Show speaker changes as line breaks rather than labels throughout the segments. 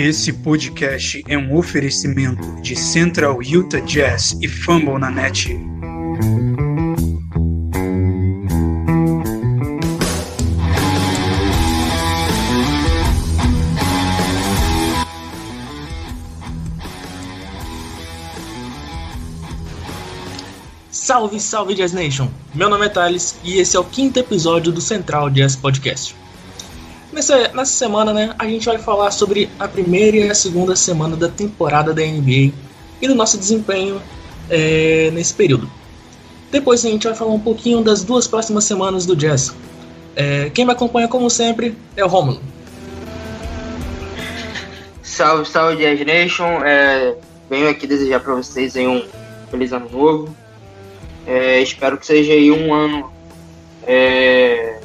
Esse podcast é um oferecimento de Central Utah Jazz e Fumble na Net.
Salve, salve Jazz Nation! Meu nome é Thales e esse é o quinto episódio do Central Jazz Podcast. Nessa, nessa semana, né, a gente vai falar sobre a primeira e a segunda semana da temporada da NBA e do nosso desempenho é, nesse período. Depois a gente vai falar um pouquinho das duas próximas semanas do Jazz. É, quem me acompanha, como sempre, é o Romulo.
Salve, salve Jazz Nation! É, venho aqui desejar para vocês aí um feliz ano novo é, espero que seja aí um ano é,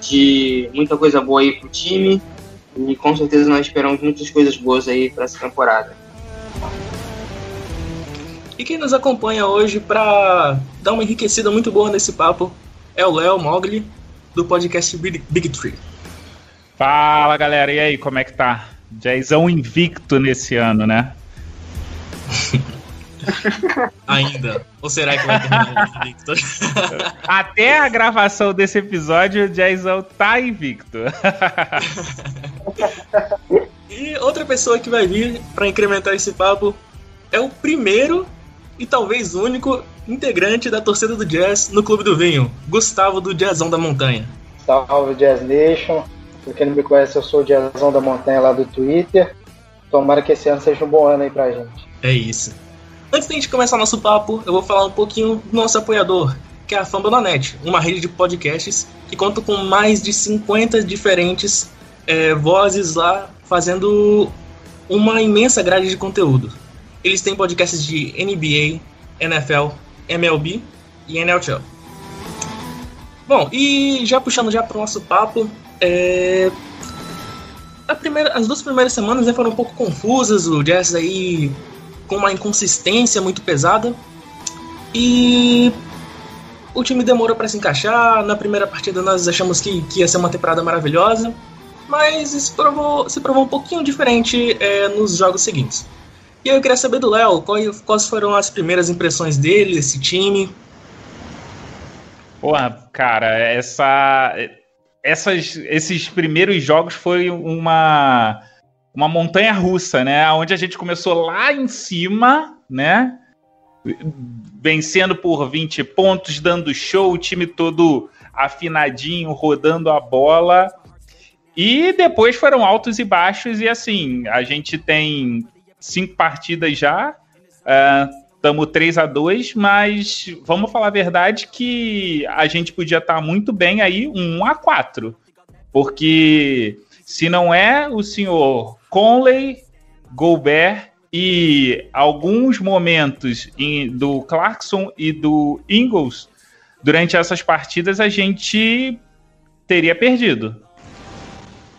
de muita coisa boa aí pro time e com certeza nós esperamos muitas coisas boas aí para essa temporada.
E quem nos acompanha hoje para dar uma enriquecida muito boa nesse papo é o Léo Mogli do podcast Big, Big Tree.
Fala galera, e aí, como é que tá? Jaizão invicto nesse ano, né?
Ainda. Ou será que vai terminar invicto?
Até a gravação desse episódio, o Jason tá invicto.
e outra pessoa que vai vir para incrementar esse papo é o primeiro e talvez único integrante da torcida do Jazz no Clube do Vinho, Gustavo do Jazzão da Montanha.
Salve Jazz Nation. Pra quem não me conhece, eu sou o Jazzão da Montanha lá do Twitter. Tomara que esse ano seja um bom ano aí pra gente.
É isso. Antes da gente começar nosso papo, eu vou falar um pouquinho do nosso apoiador, que é a Fambonanet, uma rede de podcasts que conta com mais de 50 diferentes é, vozes lá fazendo uma imensa grade de conteúdo. Eles têm podcasts de NBA, NFL, MLB e NHL. Bom, e já puxando já para o nosso papo, é... primeira, as duas primeiras semanas né, foram um pouco confusas, o Jazz aí com uma inconsistência muito pesada. E o time demorou para se encaixar. Na primeira partida nós achamos que, que ia ser uma temporada maravilhosa, mas se provou, se provou um pouquinho diferente é, nos jogos seguintes. E eu queria saber do Léo, quais, foram as primeiras impressões dele, desse time?
Pô, cara, essa, essas, esses primeiros jogos foi uma uma montanha russa, né? Onde a gente começou lá em cima, né? Vencendo por 20 pontos, dando show, o time todo afinadinho, rodando a bola. E depois foram altos e baixos, e assim, a gente tem cinco partidas já. Estamos uh, 3 a 2 mas vamos falar a verdade que a gente podia estar tá muito bem aí 1 a 4 Porque se não é o senhor Conley, Gobert e alguns momentos em, do Clarkson e do Ingles, durante essas partidas a gente teria perdido.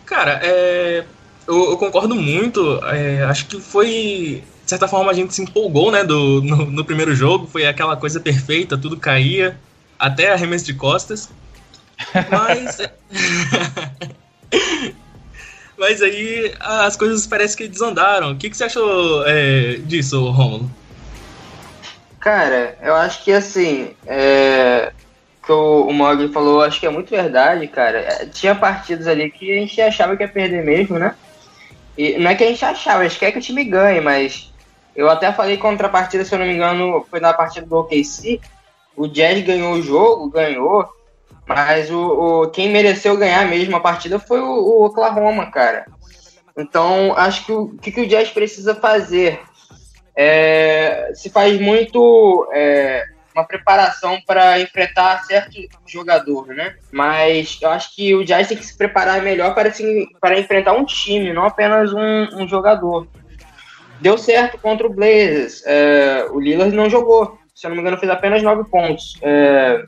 Cara, é, eu, eu, concordo muito. É, acho que foi. De certa forma a gente se empolgou né, do, no, no primeiro jogo. Foi aquela coisa perfeita, tudo caía, até arremesso de costas. Mas. Mas aí as coisas parecem que desandaram. O que, que você achou é, disso, Romulo?
Cara, eu acho que assim, é, que o, o Mogli falou, acho que é muito verdade, cara. É, tinha partidas ali que a gente achava que ia perder mesmo, né? E não é que a gente achava, a gente quer que o time ganhe, mas eu até falei contra a partida, se eu não me engano, foi na partida do OKC. O Jazz ganhou o jogo, ganhou, mas o, o, quem mereceu ganhar mesmo a partida foi o, o Oklahoma, cara. Então, acho que o que, que o Jazz precisa fazer é, se faz muito é, uma preparação para enfrentar certo jogador, né? Mas eu acho que o Jazz tem que se preparar melhor para, se, para enfrentar um time, não apenas um, um jogador. Deu certo contra o Blazers. É, o Lillard não jogou. Se eu não me engano, fez apenas nove pontos. É,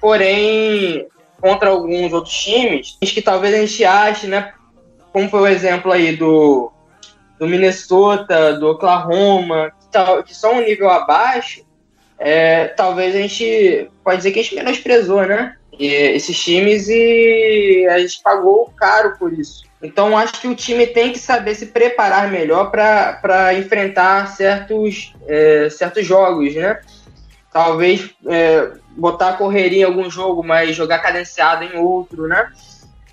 porém, contra alguns outros times, que talvez a gente ache, né? Como foi o exemplo aí do, do Minnesota, do Oklahoma, que, que são um nível abaixo, é, talvez a gente pode dizer que a gente menosprezou, né? esses times e a gente pagou caro por isso. Então acho que o time tem que saber se preparar melhor para enfrentar certos, é, certos jogos, né? Talvez é, botar a correria em algum jogo, mas jogar cadenciado em outro, né?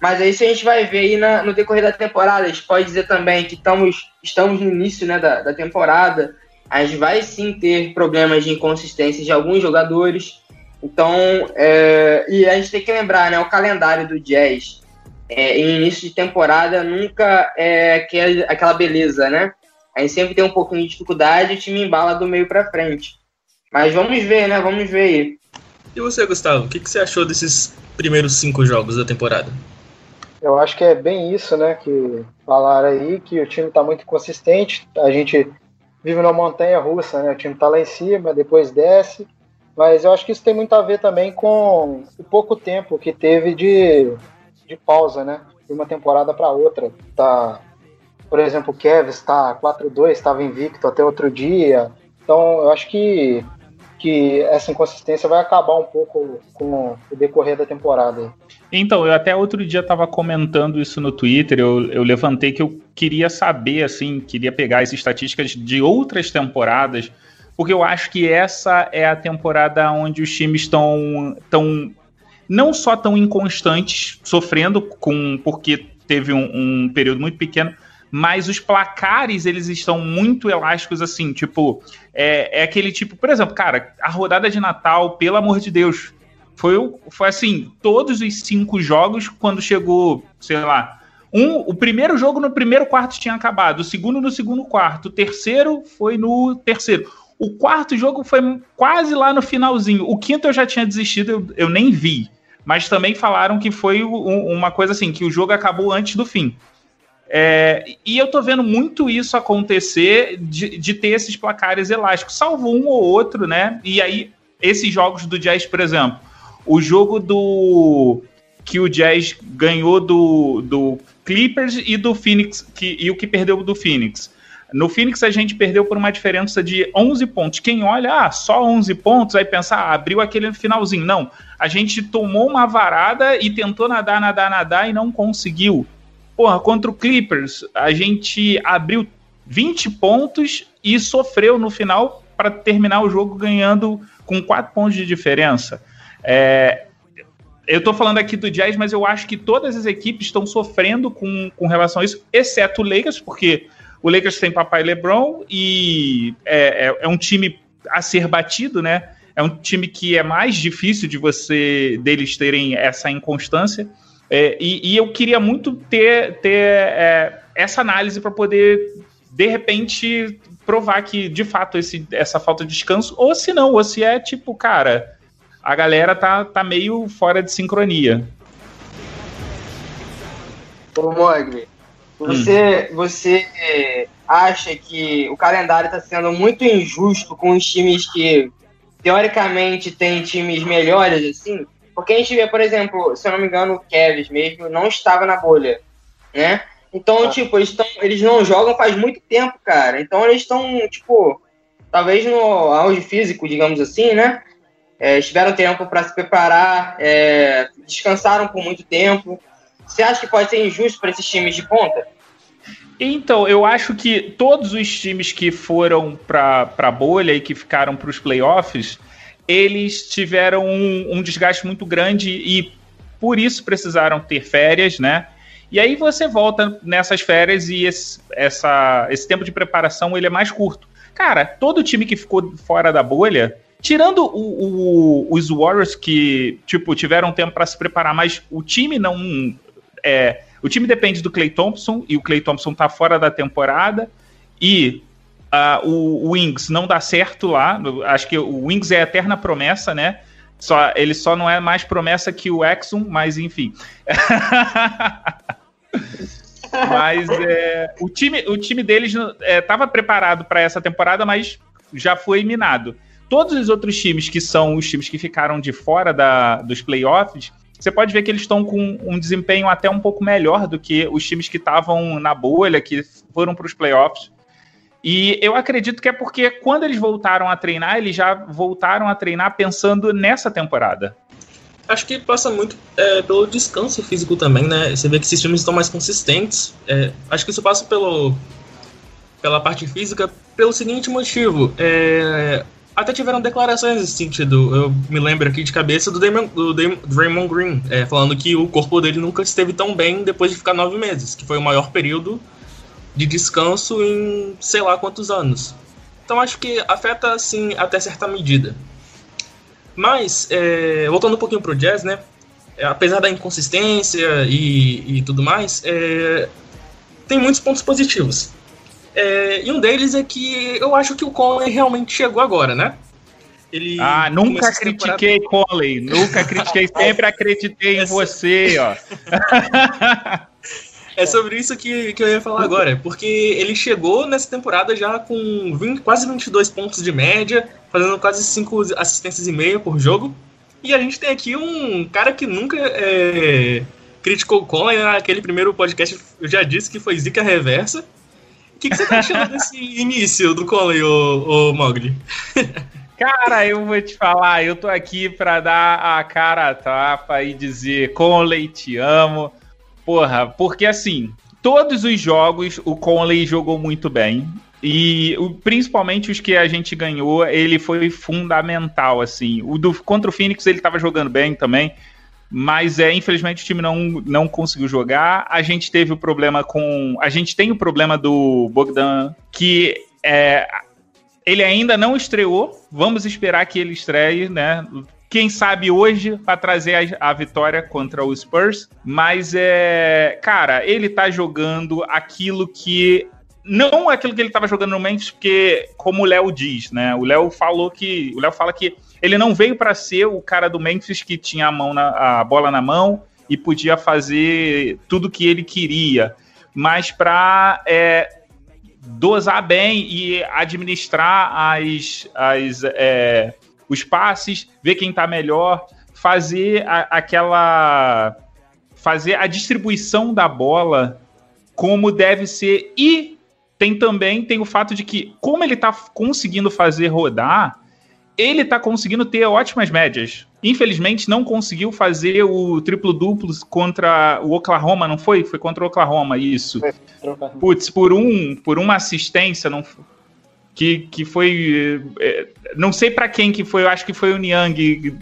Mas é isso a gente vai ver aí na, no decorrer da temporada. A gente pode dizer também que estamos, estamos no início né, da, da temporada. A gente vai sim ter problemas de inconsistência de alguns jogadores. Então, é, e a gente tem que lembrar, né, o calendário do Jazz é, em início de temporada nunca é aquela beleza, né? A gente sempre tem um pouquinho de dificuldade e o time embala do meio para frente. Mas vamos ver, né? Vamos ver aí.
E você, Gustavo, o que, que você achou desses primeiros cinco jogos da temporada?
Eu acho que é bem isso, né? Que falaram aí, que o time está muito consistente. A gente vive numa montanha russa, né? O time está lá em cima, depois desce. Mas eu acho que isso tem muito a ver também com o pouco tempo que teve de, de pausa, né? De uma temporada para outra. Tá, por exemplo, o Kevs está 4-2, estava invicto até outro dia. Então eu acho que que essa inconsistência vai acabar um pouco com o decorrer da temporada.
Então, eu até outro dia estava comentando isso no Twitter, eu, eu levantei que eu queria saber, assim, queria pegar as estatísticas de outras temporadas, porque eu acho que essa é a temporada onde os times estão tão, não só tão inconstantes, sofrendo com porque teve um, um período muito pequeno, mas os placares eles estão muito elásticos assim, tipo, é, é aquele tipo, por exemplo, cara, a rodada de Natal, pelo amor de Deus, foi, foi assim, todos os cinco jogos, quando chegou, sei lá, um, o primeiro jogo no primeiro quarto tinha acabado, o segundo no segundo quarto, o terceiro foi no terceiro. O quarto jogo foi quase lá no finalzinho. O quinto eu já tinha desistido, eu, eu nem vi. Mas também falaram que foi uma coisa assim, que o jogo acabou antes do fim. É, e eu tô vendo muito isso acontecer de, de, ter esses placares elásticos, salvo um ou outro, né? E aí, esses jogos do Jazz, por exemplo, o jogo do que o Jazz ganhou do, do Clippers e do Phoenix, que, e o que perdeu do Phoenix. No Phoenix a gente perdeu por uma diferença de 11 pontos. Quem olha, ah, só 11 pontos, vai pensar, ah, abriu aquele finalzinho. Não, a gente tomou uma varada e tentou nadar, nadar, nadar e não conseguiu. Porra, contra o Clippers, a gente abriu 20 pontos e sofreu no final para terminar o jogo ganhando com 4 pontos de diferença. É, eu estou falando aqui do Jazz, mas eu acho que todas as equipes estão sofrendo com, com relação a isso, exceto o Lakers, porque o Lakers tem papai LeBron e é, é, é, um time a ser batido, né? É um time que é mais difícil de você deles terem essa inconstância. É, e, e, eu queria muito ter, ter é, essa análise para poder, de repente, provar que de fato esse, essa falta de descanso, ou se não, ou se é tipo, cara, a galera tá, tá meio fora de sincronia.
Ô Mogli, você, hum. você acha que o calendário está sendo muito injusto com os times que teoricamente têm times melhores, assim? Porque a gente vê, por exemplo, se eu não me engano, o Kevs mesmo não estava na bolha, né? Então, ah. tipo, eles, tão, eles não jogam faz muito tempo, cara. Então eles estão, tipo, talvez no auge físico, digamos assim, né? É, tiveram tempo para se preparar, é, descansaram por muito tempo. Você acha que pode ser injusto para esses times de ponta?
Então, eu acho que todos os times que foram para a bolha e que ficaram para os playoffs, eles tiveram um, um, desgaste muito grande e por isso precisaram ter férias, né? E aí você volta nessas férias e esse, essa, esse tempo de preparação ele é mais curto. Cara, todo time que ficou fora da bolha, tirando o, o, os Warriors que tipo tiveram tempo para se preparar, mas o time não é, o time depende do Clay Thompson e o Clay Thompson tá fora da temporada e uh, o, Wings não dá certo lá. Acho que o Wings é a eterna promessa, né? Só, ele só não é mais promessa que o Exxon, mas enfim. mas é, o, time, o time deles estava é, preparado para essa temporada, mas já foi minado. Todos os outros times que são os times que ficaram de fora da, dos playoffs, você pode ver que eles estão com um desempenho até um pouco melhor do que os times que estavam na bolha, que foram para os playoffs. E eu acredito que é porque quando eles voltaram a treinar, eles já voltaram a treinar pensando nessa temporada.
Acho que passa muito é, pelo descanso físico também, né? Você vê que esses times estão mais consistentes. É, acho que isso passa pelo, pela parte física pelo seguinte motivo. É, até tiveram declarações nesse sentido. Eu me lembro aqui de cabeça do, Damon, do Draymond Green, é, falando que o corpo dele nunca esteve tão bem depois de ficar nove meses, que foi o maior período de descanso em sei lá quantos anos. Então acho que afeta, assim, até certa medida. Mas, é, voltando um pouquinho pro jazz, né? É, apesar da inconsistência e, e tudo mais, é, tem muitos pontos positivos. É, e um deles é que eu acho que o Conley realmente chegou agora, né?
Ele ah, nunca critiquei temporada... Conley, nunca critiquei, sempre acreditei em você, ó.
É sobre isso que, que eu ia falar agora, porque ele chegou nessa temporada já com 20, quase 22 pontos de média, fazendo quase 5 assistências e meia por jogo. E a gente tem aqui um cara que nunca é, criticou o Conley naquele primeiro podcast, eu já disse que foi zica reversa. O que, que você tá achando desse início do Conley, ô, ô Mogli?
Cara, eu vou te falar, eu tô aqui pra dar a cara a tapa e dizer Conley, te amo. Porra, porque assim, todos os jogos o Conley jogou muito bem. E principalmente os que a gente ganhou, ele foi fundamental, assim. O do, contra o Phoenix ele tava jogando bem também. Mas é, infelizmente o time não, não conseguiu jogar. A gente teve o problema com. A gente tem o problema do Bogdan, que é, ele ainda não estreou. Vamos esperar que ele estreie, né? Quem sabe hoje para trazer a, a, vitória contra o Spurs. Mas é. Cara, ele tá jogando aquilo que. Não aquilo que ele estava jogando no Memphis, porque, como o Léo diz, né? O Léo falou que. O Léo fala que ele não veio para ser o cara do Memphis que tinha a, mão na, a bola na mão e podia fazer tudo que ele queria, mas para é, dosar bem e administrar as, as, é, os passes, ver quem está melhor, fazer a, aquela fazer a distribuição da bola como deve ser e tem também tem o fato de que como ele está conseguindo fazer rodar ele está conseguindo ter ótimas médias. Infelizmente, não conseguiu fazer o triplo-duplo contra o Oklahoma, não foi? Foi contra o Oklahoma, isso. Putz, por, um, por uma assistência, não, que, que foi. É, não sei para quem que foi, eu acho que foi o Niang.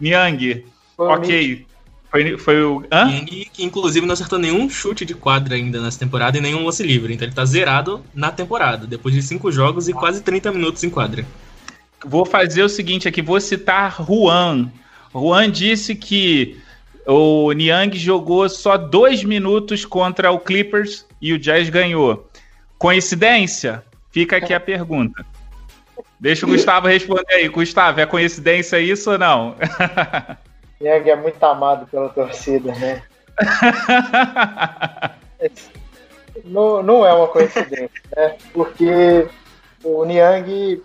Niang. Foi ok. Foi, foi o. Hã?
Niang, que inclusive não acertou nenhum chute de quadra ainda nessa temporada e nenhum lance livre. Então ele tá zerado na temporada, depois de cinco jogos e quase 30 minutos em quadra.
Vou fazer o seguinte aqui, vou citar Juan. Juan disse que o Niang jogou só dois minutos contra o Clippers e o Jazz ganhou. Coincidência? Fica aqui a pergunta. Deixa o Gustavo responder aí. Gustavo, é coincidência isso ou não?
Niang é muito amado pela torcida, né? não, não é uma coincidência, né? Porque o Niang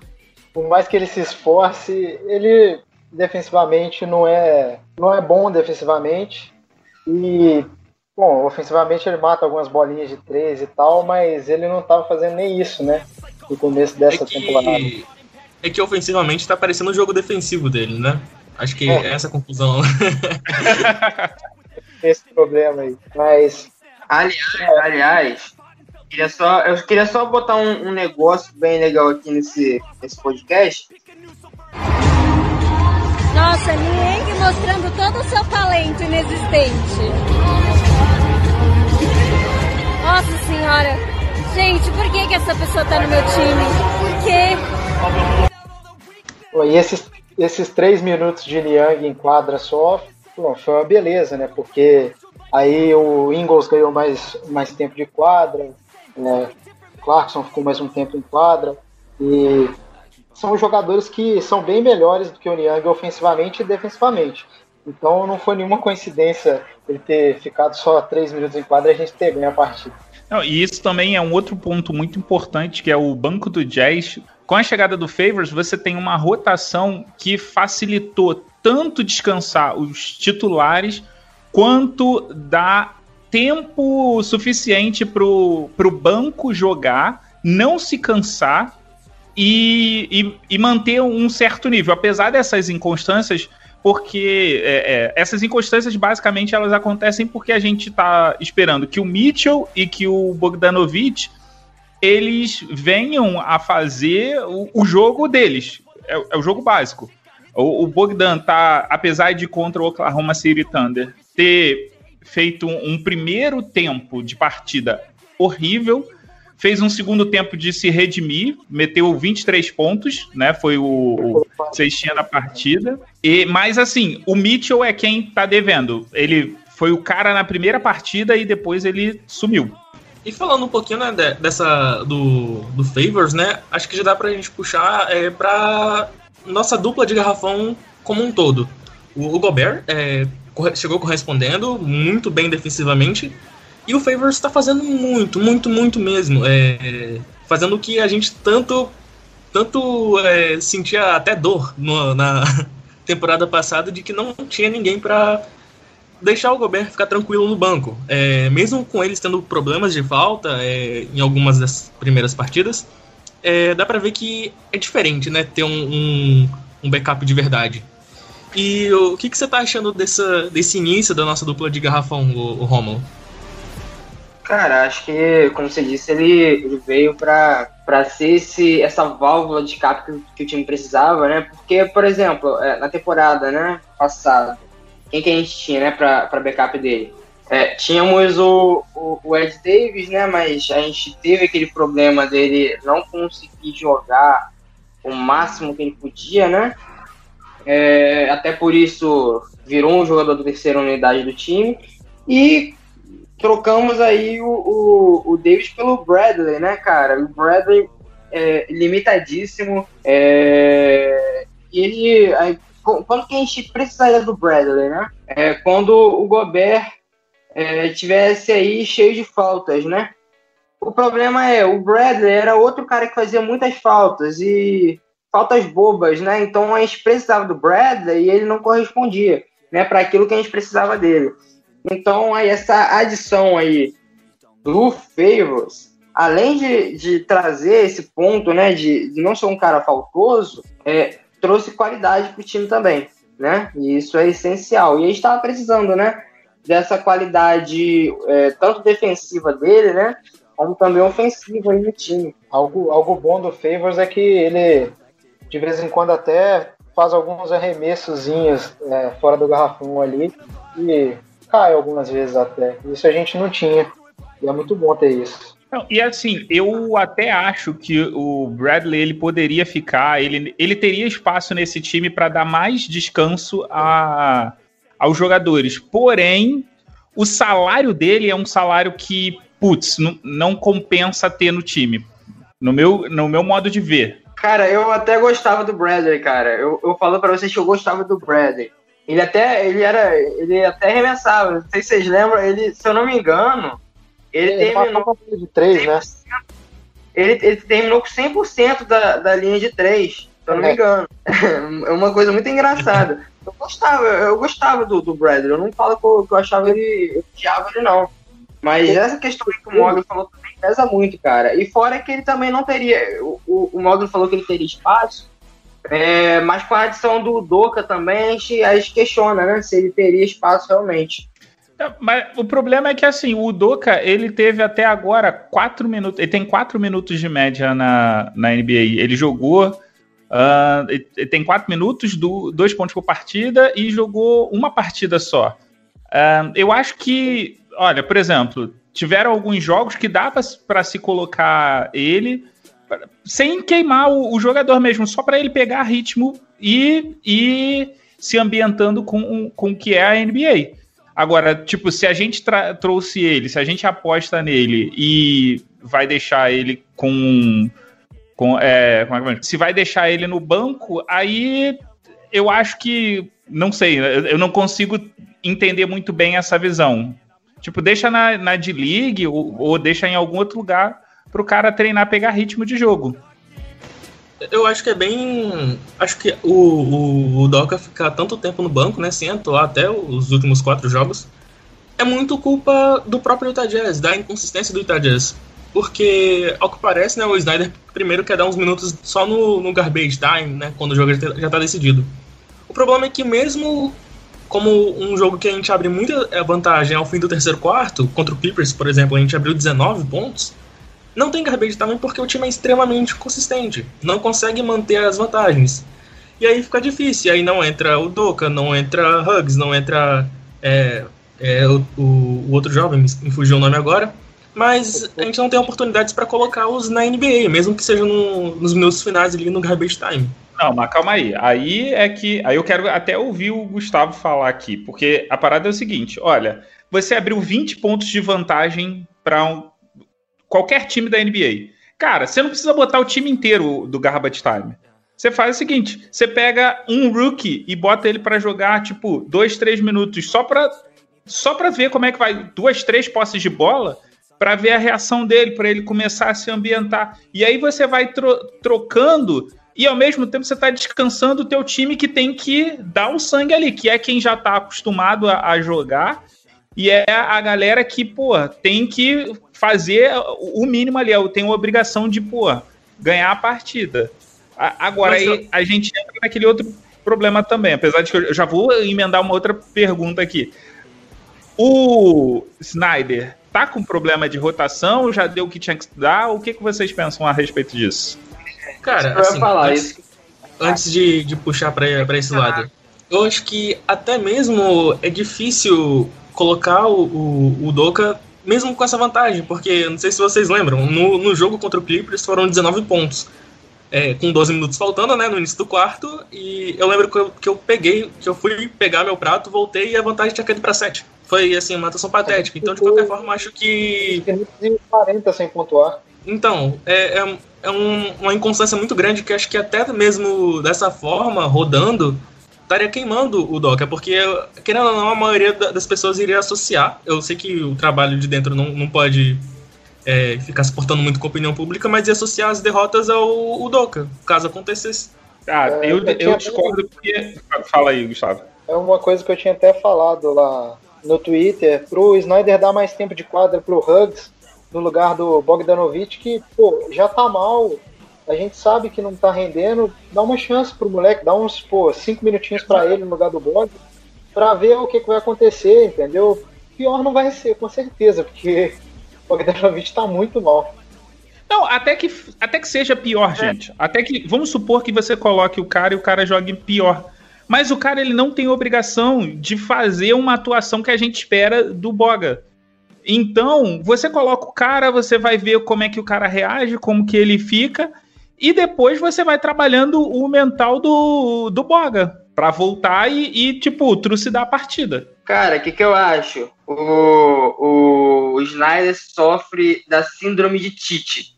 por mais que ele se esforce, ele defensivamente não é, não é bom defensivamente. E, bom, ofensivamente ele mata algumas bolinhas de três e tal, mas ele não estava fazendo nem isso, né? No começo dessa é que, temporada.
É que ofensivamente está parecendo o jogo defensivo dele, né? Acho que é, é essa a conclusão.
Esse problema aí. Mas.
Aliás, aliás, Queria só, eu queria só botar um, um negócio bem legal aqui nesse, nesse podcast.
Nossa, Nieng mostrando todo o seu talento inexistente. Nossa senhora. Gente, por que, que essa pessoa tá no meu time? Por
quê? E esses, esses três minutos de Niang em quadra só bom, foi uma beleza, né? Porque aí o Ingles ganhou mais, mais tempo de quadra, né? Clarkson ficou mais um tempo em quadra. E são jogadores que são bem melhores do que o Niang ofensivamente e defensivamente. Então não foi nenhuma coincidência ele ter ficado só três minutos em quadra e a gente ter ganho a partida.
Não, e isso também é um outro ponto muito importante, que é o banco do Jazz. Com a chegada do Favors, você tem uma rotação que facilitou tanto descansar os titulares, quanto dá tempo suficiente pro, pro banco jogar, não se cansar e, e, e, manter um certo nível. Apesar dessas inconstâncias, porque é, é, essas inconstâncias basicamente elas acontecem porque a gente está esperando que o Mitchell e que o Bogdanovich eles venham a fazer o, o jogo deles. É, é, o jogo básico. O, o, Bogdan tá, apesar de contra o Oklahoma City Thunder ter feito um, um primeiro tempo de partida horrível, fez um segundo tempo de se redimir, meteu 23 pontos, né? Foi o, o cestinha da partida. E mas assim, o Mitchell é quem tá devendo. Ele foi o cara na primeira partida e depois ele sumiu.
E falando um pouquinho né, dessa do, do Favors, né? Acho que já dá pra gente puxar é, pra nossa dupla de garrafão como um todo. O, o Gobert é, chegou correspondendo muito bem defensivamente. E o Favors está fazendo muito, muito, muito mesmo. É, fazendo o que a gente tanto, tanto é, sentia até dor no, na temporada passada de que não tinha ninguém para deixar o Gobert ficar tranquilo no banco. É, mesmo com eles tendo problemas de falta é, em algumas das primeiras partidas, é, dá para ver que é diferente, né? Ter um, um, um backup de verdade. E o que, que você tá achando dessa, desse início da nossa dupla de garrafão, o, o Romulo?
Cara, acho que, como você disse, ele, ele veio para ser esse, essa válvula de escape que, que, o time precisava, né? Porque, por exemplo, é, na temporada né, passada, quem que a gente tinha, né, pra backup dele? É, tínhamos o, o, o, Ed Davis, né, mas a gente teve aquele problema dele não conseguir jogar o máximo que ele podia, né? É, até por isso virou um jogador da terceira unidade do time. E trocamos aí o, o, o Davis pelo Bradley, né, cara? O Bradley é limitadíssimo. É, ele. Aí, quando que a gente precisaria do Bradley, né? É, quando o Gobert é, tivesse aí cheio de faltas, né? O problema é, o Bradley era outro cara que fazia muitas faltas e faltas bobas, né? Então a gente precisava do Bradley e ele não correspondia, né, para aquilo que a gente precisava dele. Então aí essa adição aí do Favors, além de, de trazer esse ponto, né, de, de não ser um cara faltoso, é, trouxe qualidade para o time também, né? E isso é essencial. E a gente estava precisando, né? Dessa qualidade é, tanto defensiva dele, né? Como também ofensiva aí no time.
Algo, algo bom do Favors é que ele, de vez em quando, até faz alguns arremessozinhos é, fora do garrafão ali e cai algumas vezes até. Isso a gente não tinha. E é muito bom ter isso.
Não, e assim, eu até acho que o Bradley ele poderia ficar, ele, ele teria espaço nesse time para dar mais descanso a, aos jogadores. Porém, o salário dele é um salário que, putz, não, não compensa ter no time. No meu, no meu modo de ver.
Cara, eu até gostava do Bradley, cara. Eu, eu falo para vocês que eu gostava do Bradley. Ele até, ele era, ele até arremessava. Não sei se vocês lembram, ele, se eu não me engano, ele, ele terminou
de 3, né?
Ele, ele terminou com 100% da, da linha de 3, se eu não me é. engano. É uma coisa muito engraçada. Eu gostava, eu gostava do, do Bradley. Eu não falo que eu, que eu achava ele. Eu odiava ele, não. Mas essa questão que o Mogli falou também pesa muito, cara. E fora que ele também não teria. O, o, o Mogli falou que ele teria espaço. É, mas com a adição do Doca também, a gente, a gente questiona, né? Se ele teria espaço realmente.
É, mas o problema é que assim, o Udoka, ele teve até agora quatro minutos. Ele tem quatro minutos de média na, na NBA. Ele jogou. Uh, ele tem quatro minutos, do, dois pontos por partida e jogou uma partida só. Uh, eu acho que, olha, por exemplo, tiveram alguns jogos que dá para se colocar ele sem queimar o, o jogador mesmo, só para ele pegar ritmo e, e se ambientando com, com o que é a NBA. Agora, tipo, se a gente trouxe ele, se a gente aposta nele e vai deixar ele com. com é, é Se vai deixar ele no banco, aí eu acho que. Não sei, eu não consigo entender muito bem essa visão. Tipo, deixa na, na D-League ou, ou deixa em algum outro lugar para o cara treinar, pegar ritmo de jogo.
Eu acho que é bem. Acho que o, o, o Doca ficar tanto tempo no banco, né? Atuar até os últimos quatro jogos, é muito culpa do próprio Utah Jazz, da inconsistência do Utah Jazz. Porque, ao que parece, né, o Snyder primeiro quer dar uns minutos só no, no garbage time, né? Quando o jogo já está decidido. O problema é que mesmo como um jogo que a gente abre muita vantagem ao fim do terceiro quarto, contra o Clippers, por exemplo, a gente abriu 19 pontos, não tem garbage time porque o time é extremamente consistente, não consegue manter as vantagens. E aí fica difícil, aí não entra o Doka, não entra Hugs, não entra é, é, o, o, outro jovem, me fugiu o nome agora, mas a gente não tem oportunidades para colocá-los na NBA, mesmo que seja no, nos minutos finais ali no garbage time.
Não, mas calma aí. Aí é que. Aí eu quero até ouvir o Gustavo falar aqui, porque a parada é o seguinte: olha, você abriu 20 pontos de vantagem para um, qualquer time da NBA. Cara, você não precisa botar o time inteiro do Garbage Time. Você faz o seguinte: você pega um rookie e bota ele para jogar, tipo, dois, três minutos, só para só para ver como é que vai. Duas, três posses de bola para ver a reação dele, para ele começar a se ambientar. E aí você vai tro trocando e ao mesmo tempo você está descansando o teu time que tem que dar o sangue ali, que é quem já está acostumado a, a, jogar e é a galera que, pô, tem que fazer o mínimo ali, tem a obrigação de, pô, ganhar a partida. Agora aí eu... a gente entra naquele outro problema também, apesar de que eu já vou emendar uma outra pergunta aqui. O Snyder tá com problema de rotação? Já deu o que tinha que dar? O que, que vocês pensam a respeito disso?
Cara, assim, falar antes, isso. antes de, de puxar para esse lado, eu acho que até mesmo é difícil colocar o, o, o Doka mesmo com essa vantagem, porque não sei se vocês lembram, no, no jogo contra o Clippers foram 19 pontos. É, com 12 minutos faltando, né, no início do quarto, e eu lembro que eu, que eu peguei, que eu fui pegar meu prato, voltei e a vantagem tinha caído para 7. Foi, assim, uma atuação patética. Então, de qualquer forma, acho que...
40 sem pontuar.
Então, é, é, é um, uma inconstância muito grande que acho que até mesmo dessa forma, rodando, estaria queimando o Docker, porque, querendo ou não, a maioria das pessoas iria associar. Eu sei que o trabalho de dentro não, não pode é, ficar se portando muito com a opinião pública, mas ia associar as derrotas ao, ao Docker, caso acontecesse.
Ah, eu, eu, eu discordo porque. Fala aí, Gustavo.
É uma coisa que eu tinha até falado lá no Twitter, pro Snyder dar mais tempo de quadra pro Hugs no lugar do Bogdanovich, que, pô, já tá mal. A gente sabe que não tá rendendo. Dá uma chance pro moleque, dá uns, pô, cinco minutinhos para ele no lugar do Bog, pra ver o que, que vai acontecer, entendeu? Pior não vai ser, com certeza, porque o Bogdanovich tá muito mal.
Não, até que, até que seja pior, é. gente. Até que, vamos supor que você coloque o cara e o cara jogue pior. Mas o cara ele não tem obrigação de fazer uma atuação que a gente espera do Boga. Então, você coloca o cara, você vai ver como é que o cara reage, como que ele fica, e depois você vai trabalhando o mental do, do Boga para voltar e, e, tipo, trucidar a partida.
Cara, o que, que eu acho? O, o, o Snyder sofre da síndrome de Tite.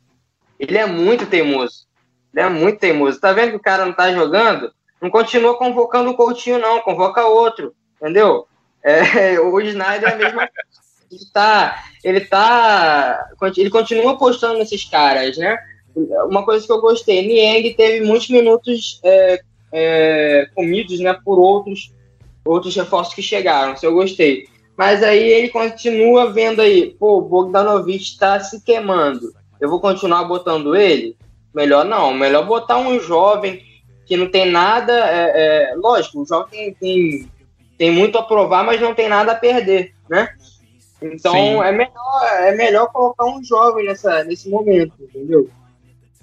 Ele é muito teimoso. Ele é muito teimoso. Tá vendo que o cara não tá jogando? Não continua convocando o Coutinho, não. Convoca outro. Entendeu? É, o Snyder é a mesma ele tá, ele tá, ele continua apostando nesses caras, né? Uma coisa que eu gostei, Niang teve muitos minutos é, é, comidos, né, por outros, outros reforços que chegaram, isso eu gostei. Mas aí ele continua vendo aí, pô, o Bogdanovic está se queimando. Eu vou continuar botando ele? Melhor não, melhor botar um jovem que não tem nada. É, é, lógico, o jovem tem, tem, tem muito a provar, mas não tem nada a perder, né? Então é melhor, é melhor colocar um jovem nessa, nesse momento, entendeu?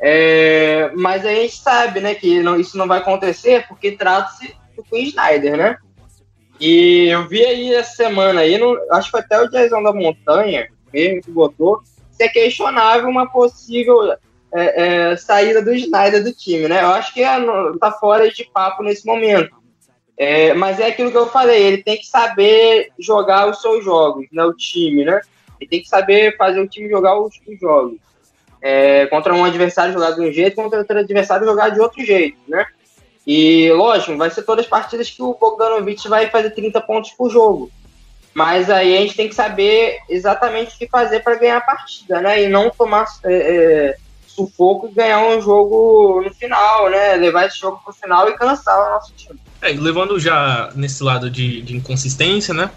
É, mas a gente sabe, né, que não, isso não vai acontecer porque trata-se do Queen Snyder, né? E eu vi aí essa semana aí, no, acho que foi até o Jason da Montanha, mesmo que botou, se é questionável uma possível é, é, saída do Snyder do time, né? Eu acho que é, tá fora de papo nesse momento. É, mas é aquilo que eu falei, ele tem que saber jogar os seus jogos, né, o time, né? Ele tem que saber fazer o time jogar os, os jogos. É, contra um adversário jogar de um jeito, contra outro adversário jogar de outro jeito, né? E, lógico, vai ser todas as partidas que o Bogdanovic vai fazer 30 pontos por jogo. Mas aí a gente tem que saber exatamente o que fazer para ganhar a partida, né? E não tomar é, é, sufoco e ganhar um jogo no final, né? Levar esse jogo pro final e cansar o nosso time.
É, levando já nesse lado de, de inconsistência, né?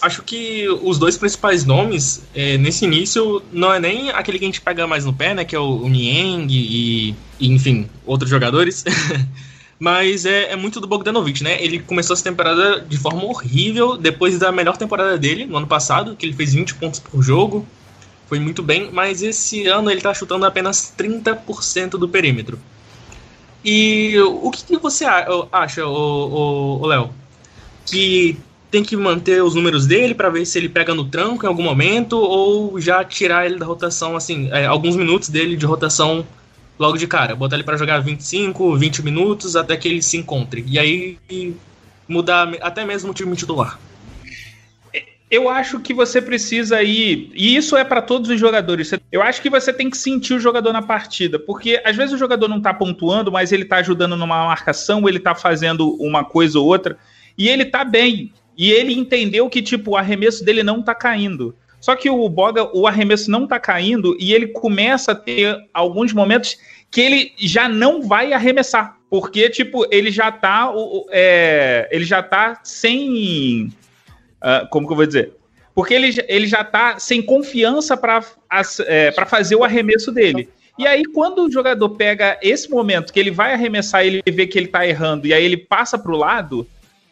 Acho que os dois principais nomes é, nesse início não é nem aquele que a gente pega mais no pé, né? Que é o, o Niang e, e, enfim, outros jogadores. Mas é, é, muito do Bogdanovich, né? Ele começou essa temporada de forma horrível, depois da melhor temporada dele, no ano passado, que ele fez 20 pontos por jogo, foi muito bem, mas esse ano ele tá chutando apenas 30% do perímetro. E o que, que você acha, Léo? Que tem que manter os números dele para ver se ele pega no tranco em algum momento ou já tirar ele da rotação, assim, é, alguns minutos dele de rotação logo de cara, botar ele para jogar 25, 20 minutos até que ele se encontre. E aí mudar até mesmo o time titular.
Eu acho que você precisa ir, e isso é para todos os jogadores. Eu acho que você tem que sentir o jogador na partida, porque às vezes o jogador não tá pontuando, mas ele tá ajudando numa marcação, ele tá fazendo uma coisa ou outra, e ele tá bem. E ele entendeu que tipo o arremesso dele não tá caindo. Só que o Boga, o arremesso não tá caindo e ele começa a ter alguns momentos que ele já não vai arremessar. Porque, tipo, ele já tá. É, ele já tá sem. Uh, como que eu vou dizer? Porque ele, ele já tá sem confiança para é, fazer o arremesso dele. E aí, quando o jogador pega esse momento que ele vai arremessar, ele vê que ele tá errando, e aí ele passa pro lado,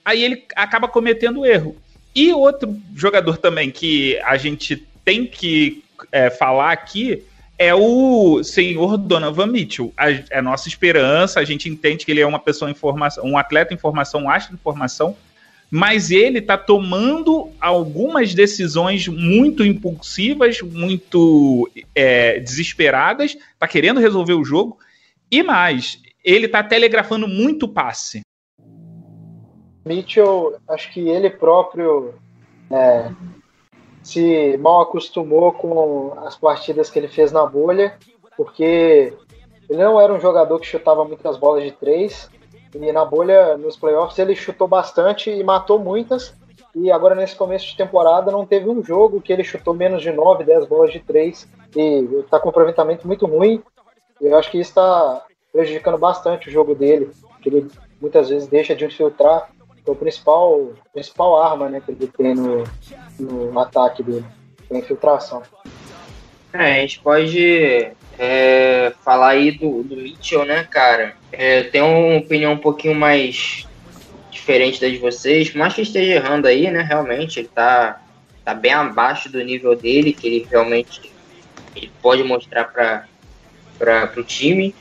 aí ele acaba cometendo erro. E outro jogador também que a gente tem que é, falar aqui é o senhor Donovan Mitchell. É nossa esperança, a gente entende que ele é uma pessoa em formação, um atleta em formação, um astro em formação, mas ele está tomando algumas decisões muito impulsivas, muito é, desesperadas, está querendo resolver o jogo, e mais, ele está telegrafando muito passe.
Mitchell, acho que ele próprio é, se mal acostumou com as partidas que ele fez na bolha, porque ele não era um jogador que chutava muitas bolas de três, e na bolha, nos playoffs, ele chutou bastante e matou muitas, e agora nesse começo de temporada não teve um jogo que ele chutou menos de 9, 10 bolas de três, e está com um aproveitamento muito ruim, eu acho que isso está prejudicando bastante o jogo dele, que ele muitas vezes deixa de infiltrar é o principal, principal arma né, que ele tem no, no ataque dele, a infiltração.
É, a gente pode é, falar aí do, do Mitchell, né, cara? É, tem uma opinião um pouquinho mais diferente da de vocês, mas que esteja errando aí, né? Realmente, ele tá, tá bem abaixo do nível dele, que ele realmente ele pode mostrar para o time.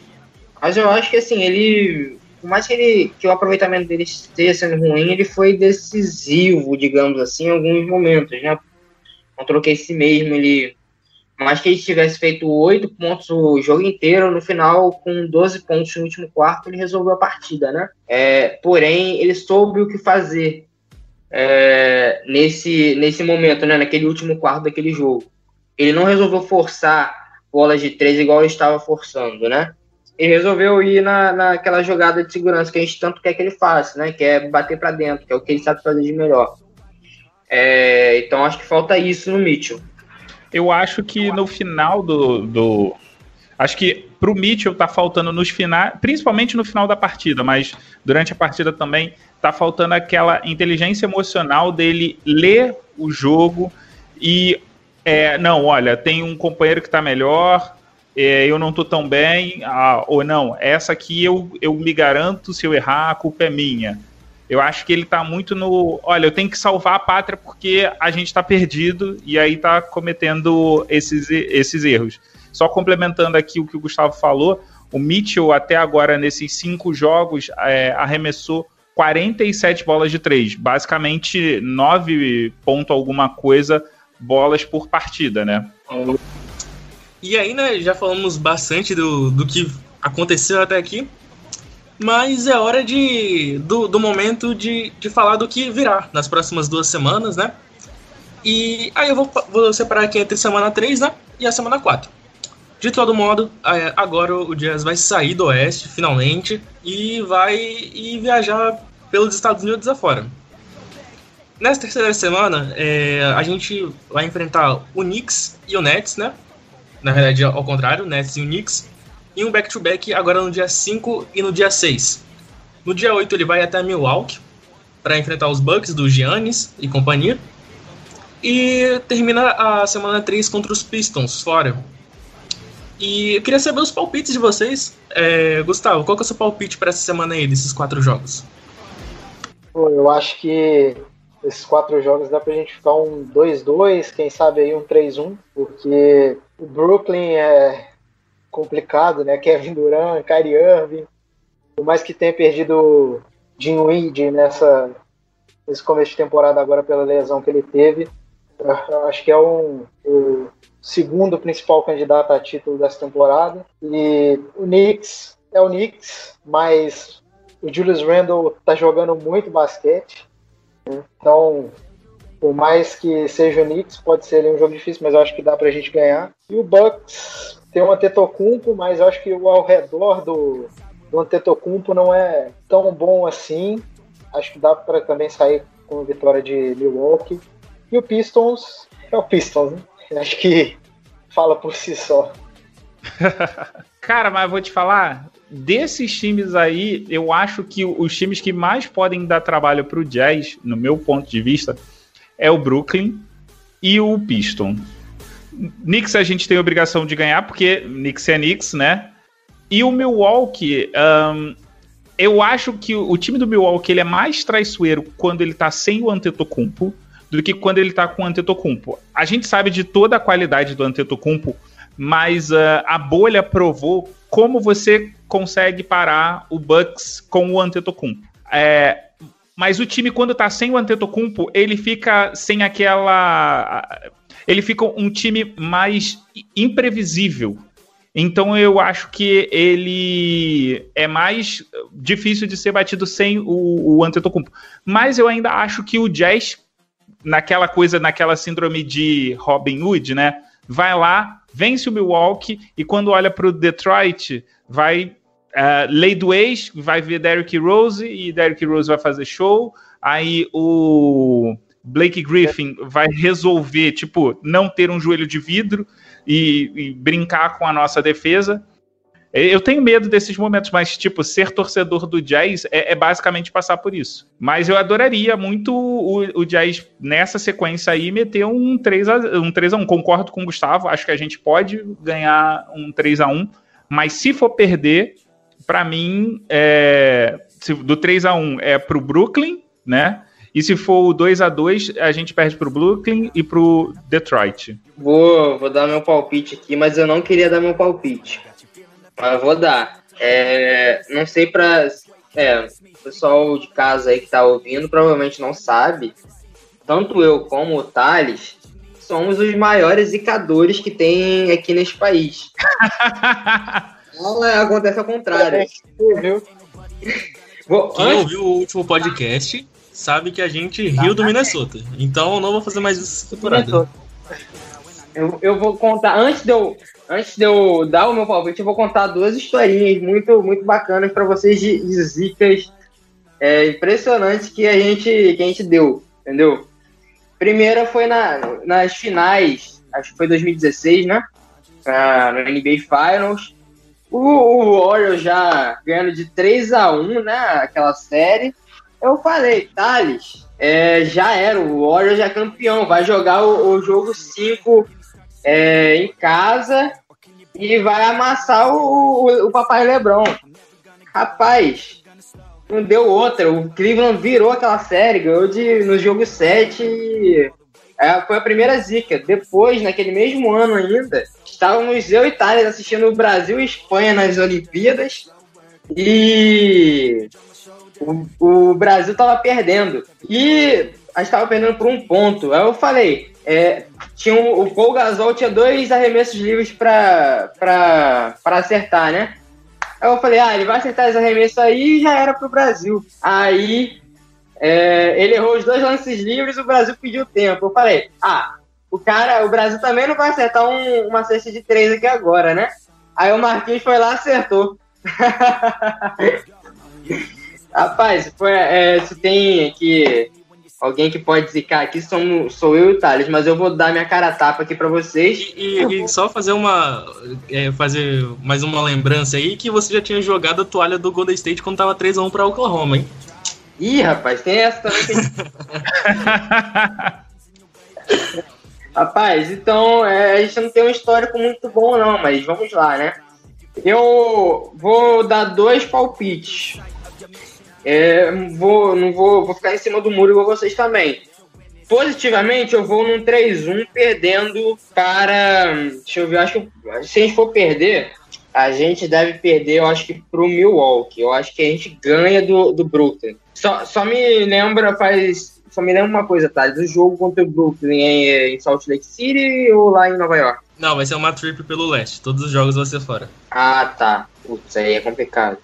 Mas eu acho que assim, ele por mais que, ele, que o aproveitamento dele esteja sendo ruim, ele foi decisivo, digamos assim, em alguns momentos, né? Contra o si mesmo, ele. Mais que ele tivesse feito oito pontos o jogo inteiro, no final, com 12 pontos no último quarto, ele resolveu a partida, né? É, porém, ele soube o que fazer é, nesse, nesse momento, né? Naquele último quarto daquele jogo. Ele não resolveu forçar bolas de três igual ele estava forçando, né? E resolveu ir na, naquela jogada de segurança que a gente tanto quer que ele faça, né? Que é bater para dentro, que é o que ele sabe fazer de melhor. É, então acho que falta isso no Mitchell.
Eu acho que no final do. do... Acho que pro Mitchell tá faltando nos finais, principalmente no final da partida, mas durante a partida também tá faltando aquela inteligência emocional dele ler o jogo e é, não, olha, tem um companheiro que tá melhor, eu não estou tão bem, ah, ou não, essa aqui eu, eu me garanto, se eu errar, a culpa é minha. Eu acho que ele está muito no. Olha, eu tenho que salvar a pátria porque a gente está perdido e aí está cometendo esses, esses erros. Só complementando aqui o que o Gustavo falou, o Mitchell, até agora, nesses cinco jogos, é, arremessou 47 bolas de três, basicamente 9 ponto alguma coisa bolas por partida, né?
E aí, né, já falamos bastante do, do que aconteceu até aqui, mas é hora de do, do momento de, de falar do que virá nas próximas duas semanas, né? E aí eu vou, vou separar aqui entre semana 3, né, e a semana 4. De todo modo, agora o Jazz vai sair do Oeste, finalmente, e vai e viajar pelos Estados Unidos afora. Nessa terceira semana, é, a gente vai enfrentar o Knicks e o Nets, né? Na verdade, ao contrário, Nets e o Knicks, e um back-to-back -back agora no dia 5 e no dia 6. No dia 8 ele vai até Milwaukee para enfrentar os Bucks do Giannis e companhia. E termina a semana 3 contra os Pistons, fora. E eu queria saber os palpites de vocês. É, Gustavo, qual que é o seu palpite para essa semana aí, desses quatro jogos?
Eu acho que esses quatro jogos dá pra gente ficar um 2-2, quem sabe aí um 3-1, porque o Brooklyn é complicado, né? Kevin Durant, Kyrie Irving, por mais que tenha perdido Jim Weed nessa nesse começo de temporada agora pela lesão que ele teve, acho que é um, o segundo principal candidato a título dessa temporada. E o Knicks é o Knicks, mas o Julius Randle tá jogando muito basquete. Então, por mais que seja o Knicks, pode ser um jogo difícil, mas eu acho que dá pra gente ganhar. E o Bucks tem um Antetokounmpo, mas eu acho que o ao redor do, do Antetokounmpo não é tão bom assim. Acho que dá para também sair com a vitória de Milwaukee. E o Pistons é o Pistons, né? Acho que fala por si só.
Cara, mas vou te falar, desses times aí, eu acho que os times que mais podem dar trabalho pro Jazz, no meu ponto de vista, é o Brooklyn e o Piston. Knicks a gente tem obrigação de ganhar, porque Knicks é Knicks, né? E o Milwaukee, um, eu acho que o time do Milwaukee ele é mais traiçoeiro quando ele tá sem o Antetokounmpo do que quando ele tá com o Antetokounmpo. A gente sabe de toda a qualidade do Antetokounmpo, mas uh, a bolha provou como você consegue parar o Bucks com o Antetokounmpo. É, mas o time quando tá sem o Antetokounmpo, ele fica sem aquela ele fica um time mais imprevisível. Então eu acho que ele é mais difícil de ser batido sem o, o Antetokounmpo. Mas eu ainda acho que o Jazz naquela coisa, naquela síndrome de Robin Hood, né? Vai lá, vence o Milwaukee e quando olha para o Detroit, vai uh, lei do ex, vai ver Derrick Rose e Derrick Rose vai fazer show. Aí o Blake Griffin vai resolver, tipo, não ter um joelho de vidro e, e brincar com a nossa defesa. Eu tenho medo desses momentos, mas, tipo, ser torcedor do Jazz é, é basicamente passar por isso. Mas eu adoraria muito o, o, Jazz, nessa sequência aí, meter um 3x1. Um 3 a 1. Concordo com o Gustavo, acho que a gente pode ganhar um 3 a 1 mas se for perder, para mim, é, se, do 3 a 1 é pro Brooklyn, né? E se for o 2 a 2 a gente perde pro Brooklyn e pro Detroit.
Vou, vou dar meu palpite aqui, mas eu não queria dar meu palpite. Mas vou dar. É, não sei para é, o pessoal de casa aí que tá ouvindo provavelmente não sabe. Tanto eu como o Thales somos os maiores zicadores que tem aqui nesse país. não é, acontece ao contrário. É,
Vou, Quem antes... ouviu o último podcast sabe que a gente riu do Minnesota. Então não vou fazer mais isso essa temporada.
Eu, eu vou contar, antes de eu, antes de eu dar o meu palpite, eu vou contar duas historinhas muito, muito bacanas para vocês de, de zicas é, impressionantes que a, gente, que a gente deu, entendeu? Primeira foi na, nas finais, acho que foi 2016, né? Ah, no NBA Finals. O, o Warriors já ganhando de 3 a 1 né? Aquela série. Eu falei, Thales, é, já era, o Warriors já é campeão, vai jogar o, o jogo 5 é, em casa e vai amassar o, o, o papai Lebron. Rapaz, não deu outra. O Cleveland virou aquela série, ganhou de, no jogo 7 e é, foi a primeira zica. Depois, naquele mesmo ano ainda, estávamos eu e Thales assistindo o Brasil e Espanha nas Olimpíadas e o, o Brasil estava perdendo. E a gente estava perdendo por um ponto. Aí eu falei, é, tinha um, o Paul Gasol tinha dois arremessos livres para acertar, né? Aí eu falei, ah, ele vai acertar esse arremesso aí e já era pro Brasil. Aí é, ele errou os dois lances livres, o Brasil pediu tempo. Eu falei, ah, o cara, o Brasil também não vai acertar um, uma cesta de três aqui agora, né? Aí o Marquinhos foi lá acertou. Rapaz, foi, é, se tem aqui alguém que pode zicar aqui, sou, sou eu e o Thales, mas eu vou dar minha cara tapa aqui para vocês.
E, e, e, só fazer uma. É, fazer mais uma lembrança aí que você já tinha jogado a toalha do Golden State quando tava 3x1 pra Oklahoma, hein?
Ih, rapaz, tem essa também que. Rapaz, então é, a gente não tem um histórico muito bom, não, mas vamos lá, né? Eu vou dar dois palpites. É, vou, não vou, vou ficar em cima do muro igual vocês também. Positivamente, eu vou num 3-1 perdendo para. Deixa eu ver, acho que se a gente for perder, a gente deve perder, eu acho que pro Milwaukee. Eu acho que a gente ganha do, do Brooklyn. Só, só me lembra, faz. Só me lembra uma coisa, tá? Do jogo contra o Brooklyn em, em Salt Lake City ou lá em Nova York?
Não, vai ser uma trip pelo leste. Todos os jogos vão ser fora.
Ah, tá. Putz, aí é complicado.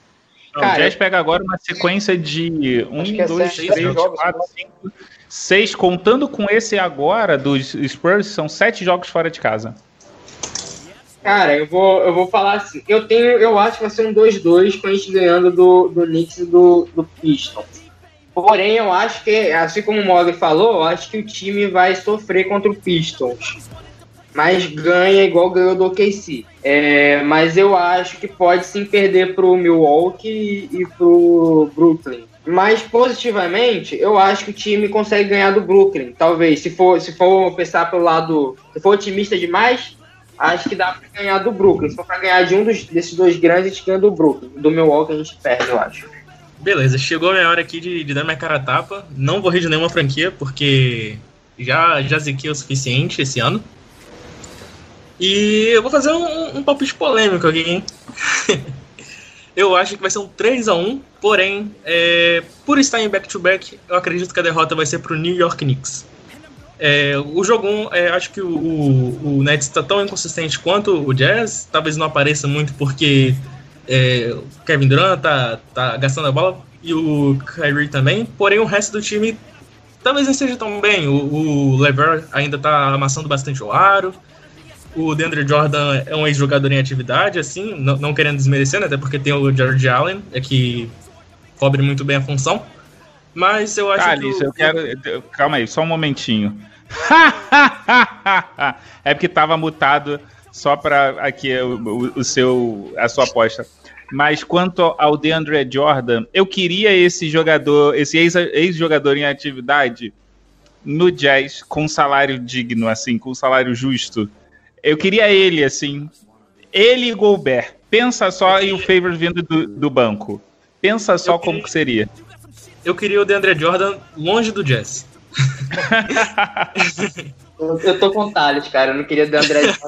Não,
Cara,
o Jazz pega agora uma sequência de um,
Acho que é
dois,
sete
três,
jogos,
quatro,
né?
cinco, seis. Contando com esse agora dos Spurs, são sete jogos fora de casa.
Cara, eu vou, eu vou falar assim. Eu tenho, eu acho que vai ser um 2-2 com a gente ganhando do, do Knicks e do, do Pistons. Porém, eu acho que, assim como o Mogli falou, eu acho que o time vai sofrer contra o Pistons. Mas ganha igual ganhou do OKC. É, mas eu acho que pode sim perder pro Milwaukee e pro Brooklyn. Mas positivamente, eu acho que o time consegue ganhar do Brooklyn. Talvez, se for, se for pensar pelo lado. Se for otimista demais, acho que dá pra ganhar do Brooklyn. Se for pra ganhar de um dos, desses dois grandes, a gente ganha do Brooklyn. Do Milwaukee a gente perde, eu acho.
Beleza, chegou a minha hora aqui de, de dar minha cara a tapa. Não vou rir de nenhuma franquia, porque já, já ziquei o suficiente esse ano. E eu vou fazer um, um palpite polêmico aqui, hein? eu acho que vai ser um 3x1, porém, é, por estar em back-to-back, eu acredito que a derrota vai ser pro New York Knicks. É, o jogo 1, é, acho que o, o, o Nets está tão inconsistente quanto o Jazz, talvez não apareça muito porque é, o Kevin Durant tá, tá gastando a bola e o Kyrie também, porém o resto do time talvez não esteja tão bem. O, o Lever ainda tá amassando bastante o aro. O DeAndre Jordan é um ex-jogador em atividade, assim, não, não querendo desmerecer, né, até porque tem o George Allen, é que cobre muito bem a função. Mas eu acho que.
eu quero. Calma aí, só um momentinho. é porque tava mutado só para aqui o, o- seu a sua aposta. Mas quanto ao DeAndre Jordan, eu queria esse jogador, esse ex- ex-jogador em atividade no Jazz com salário digno, assim, com salário justo. Eu queria ele, assim. Ele e Gobert. Pensa só e o favor vindo do, do banco. Pensa só
Eu
como
queria-
que seria.
Eu queria o DeAndre Jordan longe do Jazz.
Eu, tô com o Thales, cara. Eu não queria dar André.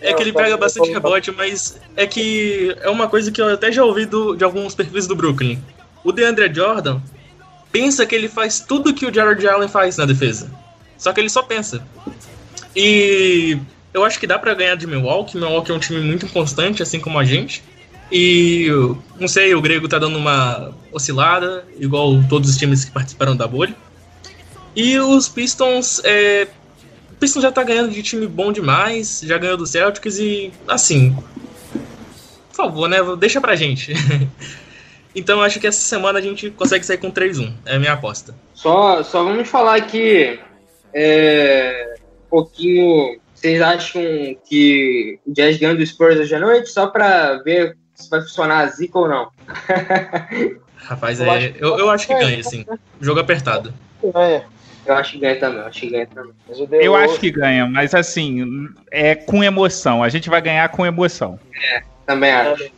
É que ele pega bastante rebote, mas é que é uma coisa que eu até já ouvi do- de alguns perfis do Brooklyn. O DeAndre Jordan pensa que ele faz tudo que o Jared Allen faz na defesa. Só que ele só pensa. E eu acho que dá pra ganhar de Milwaukee. Milwaukee é um time muito constante, assim como a gente. E não sei, o Grego tá dando uma oscilada, igual todos os times que participaram da bolha. E os Pistons, é, o Pistons já tá ganhando de time bom demais, já ganhou do Celtics e, assim, por favor, né, deixa pra gente. então acho que essa semana a gente consegue sair com 3-1, é a minha aposta.
Só, só vamos falar aqui é, um pouquinho. Vocês acham que o Jazz ganha do Spurs hoje à noite? Só pra ver se vai funcionar a zica ou não.
Rapaz,
Eu
é,
acho que-
eu, eu acho que ganha, assim, jogo apertado.
É,
Eu acho que ganha também, eu acho que ganha também.
Eu acho que ganha, mas assim, é com emoção. A gente vai ganhar com emoção.
Também acho.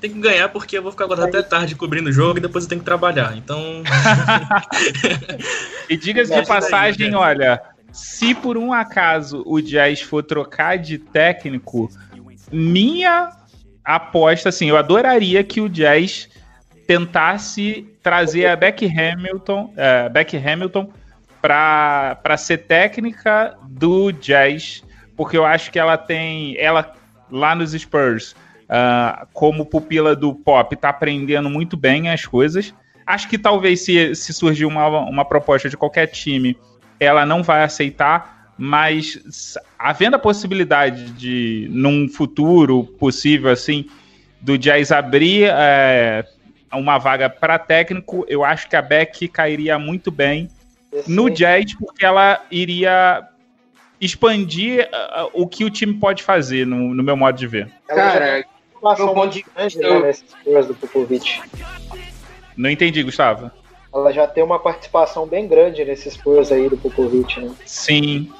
Tem que ganhar porque eu vou ficar acordado até tarde cobrindo o jogo e depois eu tenho que trabalhar. Então,
E diga-se de passagem,
né?
olha, se por um acaso o Jazz for trocar de técnico, minha aposta, assim, eu adoraria que o Jazz tentasse trazer a Beck Hamilton, é, Beck Hamilton para ser técnica do Jazz, porque eu acho que ela tem, ela lá nos Spurs, ah, como pupila do Pop, tá aprendendo muito bem as coisas. Acho que talvez se, se surgir uma, uma proposta de qualquer time, ela não vai aceitar, mas havendo a possibilidade de, num futuro possível, assim, do Jazz abrir é, uma vaga para técnico, eu acho que a Beck cairia muito bem no Jazz, porque ela iria expandir ah, o que o time pode fazer, no, no meu modo de ver.
Cara,
passou
meu ponto de
grande, né, do Popovich.
Não entendi, Gustavo.
Ela já tem uma participação bem grande nesses Spurs aí do Popovich, né?
Sim.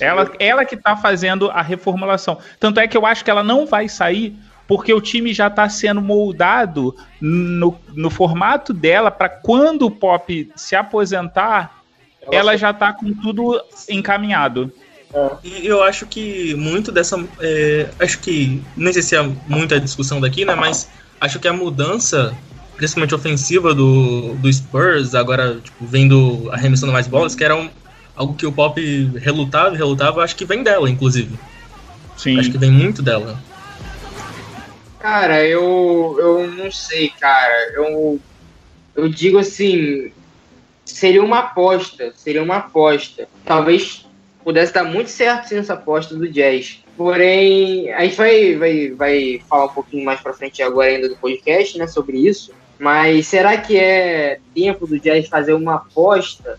Ela, ela que tá fazendo a reformulação. Tanto é que eu acho que ela não vai sair porque o time já está sendo moldado no, no formato dela para quando o Pop se aposentar, ela, ela já está com tudo encaminhado.
É. E eu acho que muito dessa. É, acho que. Nem sei se é muita discussão daqui, né? Mas acho que a mudança, principalmente ofensiva do, do Spurs, agora tipo, vendo arremessando mais bolas, que era um, algo que o Pop relutava e relutava, acho que vem dela, inclusive. Sim. Acho que vem muito dela.
Cara, eu, eu não sei, cara. Eu, eu digo assim, seria uma aposta, seria uma aposta. Talvez pudesse dar muito certo sim, essa aposta do Jazz. Porém, a gente vai, vai, vai falar um pouquinho mais pra frente agora ainda do podcast, né, sobre isso. Mas será que é tempo do Jazz fazer uma aposta?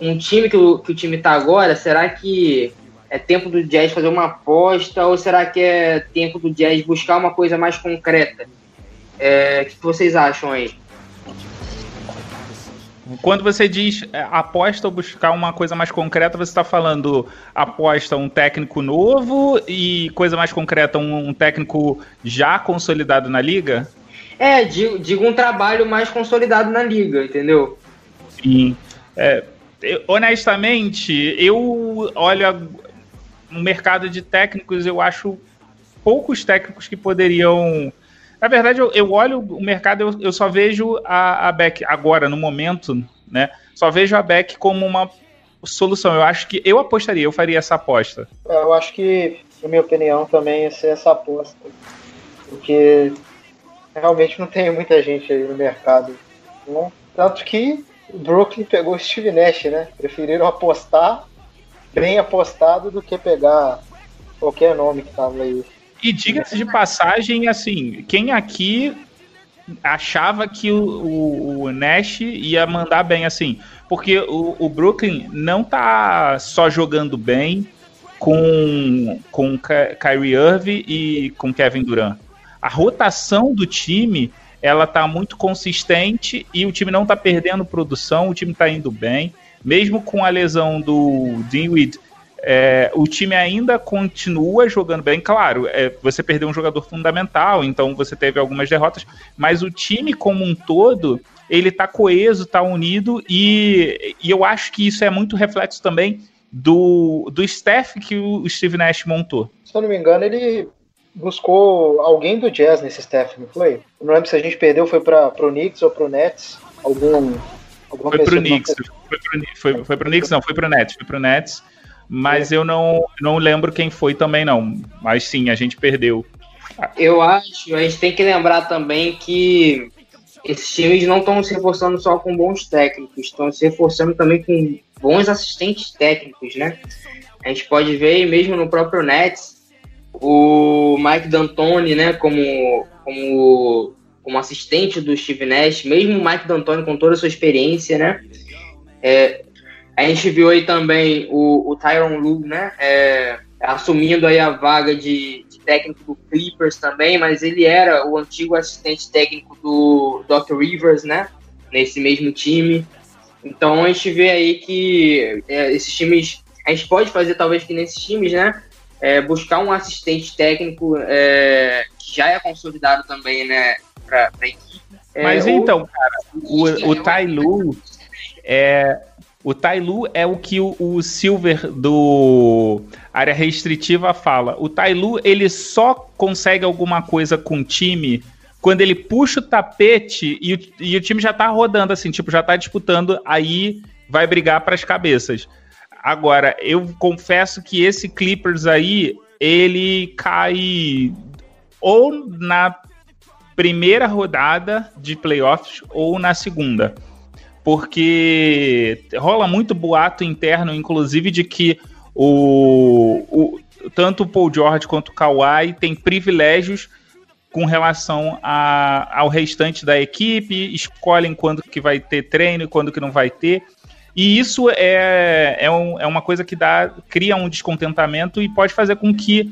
Um time que o, que o time tá agora, será que é tempo do Jazz fazer uma aposta ou será que é tempo do Jazz buscar uma coisa mais concreta? É, o que vocês acham aí?
Quando você diz é, aposta ou buscar uma coisa mais concreta, você está falando aposta um técnico novo e coisa mais concreta, um, um técnico já consolidado na liga?
É, digo, digo, um trabalho mais consolidado na liga, entendeu?
Sim. É, honestamente, eu olho no mercado de técnicos, eu acho poucos técnicos que poderiam. Na verdade, eu, eu olho o mercado, eu, eu só vejo a, a Beck agora, no momento, né? Só vejo a Beck como uma solução. Eu acho que eu apostaria, eu faria essa aposta.
É, eu acho que, na minha opinião, também ia ser essa aposta. Porque realmente não tem muita gente aí no mercado. Né? Tanto que o Brooklyn pegou o Steve Nash, né? Preferiram apostar bem apostado do que pegar qualquer nome que tava aí.
E diga-se de passagem, assim, quem aqui achava que o, o, o, Nash ia mandar bem, assim, porque o, o, Brooklyn não tá só jogando bem com, com Kyrie Irving e com Kevin Durant. A rotação do time ela tá muito consistente e o time não tá perdendo produção, o time tá indo bem mesmo com a lesão do Dinwiddie, é, o time ainda continua jogando bem. Claro, é, você perdeu um jogador fundamental, então você teve algumas derrotas, mas o time como um todo, ele tá coeso, tá unido, e, e eu acho que isso é muito reflexo também do, do staff que o Steve Nash montou.
Se eu não me engano, ele buscou alguém do Jazz nesse staff, não foi? Eu não lembro se a gente perdeu, foi para o Knicks ou para o Nets, algum
foi pro Knicks. Foi pro, foi, foi pro Knicks, não, foi pro Nets. Foi pro Nets. Mas eu não, não lembro quem foi também, não. Mas sim, a gente perdeu.
Eu acho, a gente tem que lembrar também que esses times não estão se reforçando só com bons técnicos, estão se reforçando também com bons assistentes técnicos, né? A gente pode ver mesmo no próprio Nets o Mike D'Antoni, né, como, como como assistente do Steve Nash, mesmo o Mike D'Antoni com toda a sua experiência, né? É, a gente viu aí também o, o Tyron Lue, né? É, assumindo aí a vaga de, de, técnico do Clippers também, mas ele era o antigo assistente técnico do Doc Rivers, né? Nesse mesmo time. Então a gente vê aí que é, esses times, a gente pode fazer talvez que nesses times, né? É, buscar um assistente técnico é, que já é consolidado também, né? pra, pra equipe.
É, Mas então, cara, o, o Tailu é. O Tailu é o que o, o, Silver do área restritiva fala. O Tailu ele só consegue alguma coisa com o time quando ele puxa o tapete e o, e o time já tá rodando assim, tipo, já tá disputando, aí vai brigar para as cabeças. Agora, eu confesso que esse Clippers aí, ele cai ou na primeira rodada de playoffs ou na segunda. Porque rola muito boato interno, inclusive, de que o, o tanto o Paul George quanto o Kawhi têm privilégios com relação a, ao restante da equipe, escolhem quando que vai ter treino e quando que não vai ter. E isso é, é, um, é uma coisa que dá, cria um descontentamento e pode fazer com que.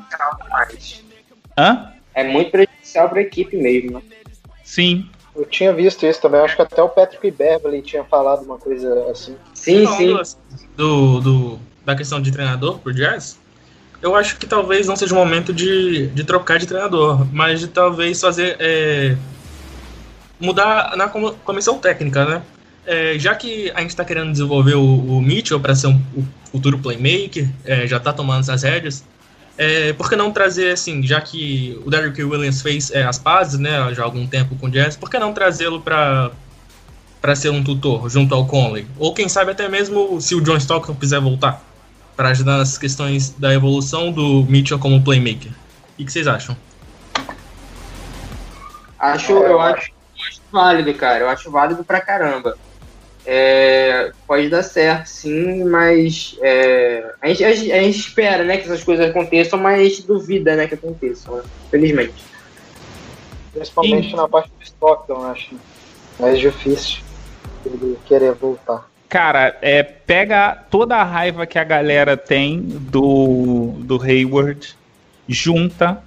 Hã? É muito prejudicial para a equipe mesmo, né?
Sim.
Eu tinha visto isso também, acho que até o Patrick Beverly tinha falado uma coisa assim.
Sim, sim.
Do, do da questão de treinador pro Jazz, eu acho que talvez não seja o momento de, de trocar de treinador, mas de talvez fazer. É, mudar na comissão técnica, né? É, já que a gente está querendo desenvolver o, o Mitchell para ser um, o futuro playmaker, é, já está tomando essas rédeas, é, por que não trazer, assim, já que o Derrick Williams fez é, as pazes, né, já há algum tempo com o Jazz, por que não trazê-lo para para ser um tutor junto ao Conley? Ou quem sabe até mesmo se o John Stockton quiser voltar para ajudar nas questões da evolução do Mitchell como playmaker. O que vocês acham?
Acho, eu acho, eu acho válido, cara. Eu acho válido pra caramba. É, pode dar certo, sim, mas é, a, gente, a, gente, a, gente, espera né, que essas coisas aconteçam, mas a gente duvida né, que aconteçam, né? felizmente.
Principalmente na parte do Stockton, acho mais difícil ele querer voltar.
Cara, é, pega toda a raiva que a galera tem do, do Hayward, junta,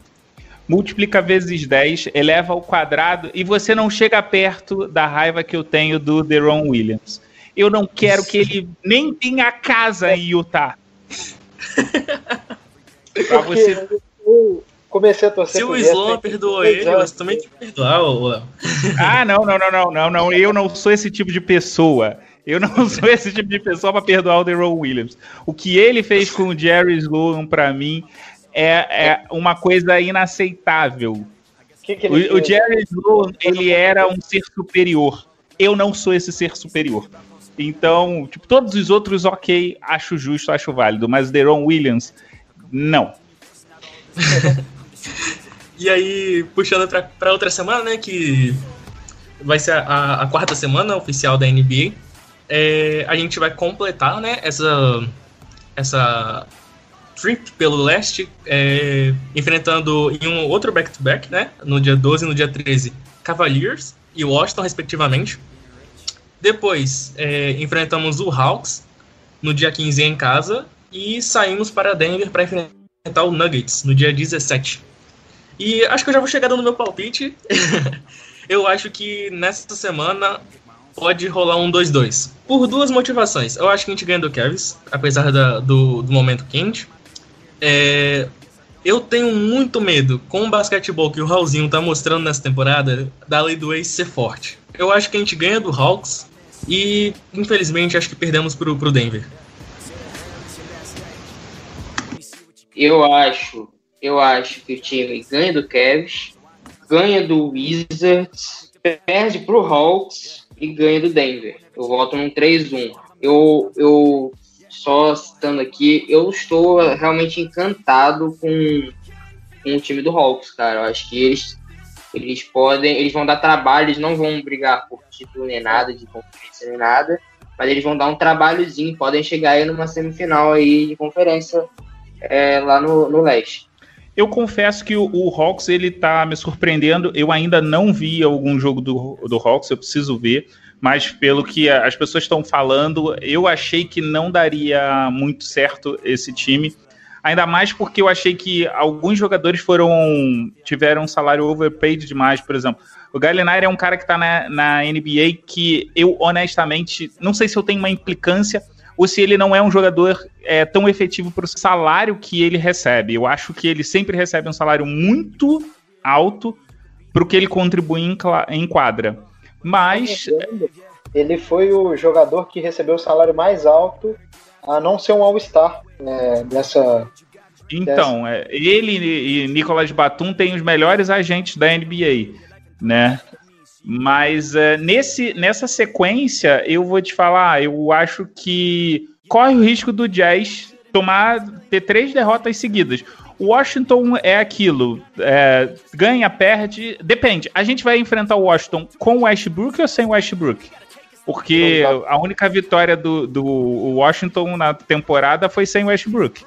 multiplica vezes 10, eleva ao quadrado e você não chega perto da raiva que eu tenho do Deron Williams. Eu não quero que ele nem tenha casa em Utah.
pra você... Eu comecei a torcer
Se o Sloan perdoou ele, você também tem que perdoar, Léo.
Ah, não, não, não, não, não, não. Eu não sou esse tipo de pessoa. Eu não sou esse tipo de pessoa para perdoar o Deron Williams. O que ele fez com o Jerry Sloan, para mim, é, é uma coisa inaceitável. Que que o, o, Jerry Sloan, ele era um ser superior. Eu não sou esse ser superior. Então, tipo, todos os outros, ok, acho justo, acho válido, mas Deron Williams, não.
e aí, puxando para outra semana, né, que vai ser a, a quarta semana oficial da NBA, é, a gente vai completar, né, essa, essa trip pelo leste, é, enfrentando em um outro back-to-back, -back, né? No dia 12 e no dia 13, Cavaliers e Washington, respectivamente. Depois, é, enfrentamos o Hawks no dia 15 em casa e saímos para Denver para enfrentar o Nuggets no dia 17. E acho que eu já vou chegar dando meu palpite. eu acho que nessa semana pode rolar um 2-2. Por duas motivações. Eu acho que a gente ganha do Cavs, apesar da, do, do momento quente. É, eu tenho muito medo, com o basquetebol que o Raulzinho tá mostrando nessa temporada, da lei do ex ser forte. Eu acho que a gente ganha do Hawks e, infelizmente, acho que perdemos pro, pro Denver.
Eu acho, eu acho que o time ganha do Cavs, ganha do Wizards, perde pro Hawks e ganha do Denver. Eu voto num 3-1. Eu, eu só citando aqui, eu estou realmente encantado com, com o time do Hawks, cara. Eu acho que eles, eles podem, eles vão dar trabalho, eles não vão brigar por título nem nada, de conferência nem nada, mas eles vão dar um trabalhozinho, podem chegar aí numa semifinal aí de conferência é, lá no, no leste.
Eu confesso que o, o, Hawks ele tá me surpreendendo. Eu ainda não vi algum jogo do, do Hawks, eu preciso ver mas pelo que as pessoas estão falando, eu achei que não daria muito certo esse time. Ainda mais porque eu achei que alguns jogadores foram tiveram um salário overpaid demais, por exemplo. O Gallinari é um cara que está na, na NBA que eu, honestamente, não sei se eu tenho uma implicância ou se ele não é um jogador é, tão efetivo para o salário que ele recebe. Eu acho que ele sempre recebe um salário muito alto para o que ele contribui em, em quadra. Mas.
Ele foi o jogador que recebeu o salário mais alto a não ser um All-Star né, dessa.
Então, dessa... É, ele e Nicolas Batum têm os melhores agentes da NBA, né? Mas é, nesse, nessa sequência, eu vou te falar, eu acho que corre o risco do Jazz tomar ter três derrotas seguidas. Washington é aquilo. É, ganha, perde. Depende. A gente vai enfrentar o Washington com Westbrook ou sem Westbrook? Porque a única vitória do, do Washington na temporada foi sem Westbrook.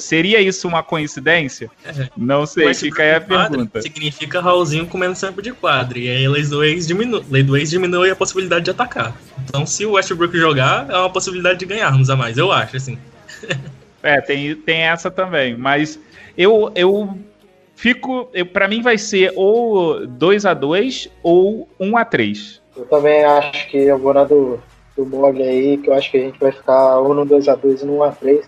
Seria isso uma coincidência? É. Não sei, fica aí a pergunta.
Significa Raulzinho comendo sempre de quadra. E aí a lei do ex diminui, lei do ex diminui a possibilidade de atacar. Então, se o Westbrook jogar, é uma possibilidade de ganharmos a mais, eu acho, assim.
é, tem, tem essa também. Mas eu, eu fico. Para mim vai ser ou 2 a 2 ou 1 a 3
Eu também acho que eu vou na do do Mogli aí, que eu acho que a gente vai ficar ou no 2x2 ou no 1x3.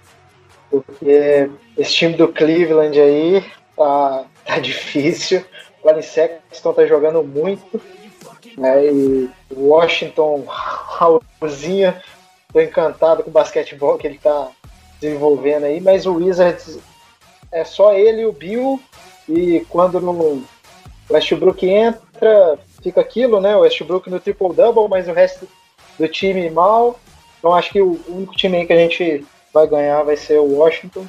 Porque esse time do Cleveland aí tá, tá difícil. O Colin Sexton tá jogando muito. Né? E o Washington, Raulzinho, tô encantado com o basquetebol que ele tá desenvolvendo aí, mas o Wizards é só ele e o Bill. E quando no Westbrook entra, fica aquilo, né? O Westbrook no triple-double, mas o resto do time mal. Então acho que o único time que a gente vai ganhar vai ser o Washington.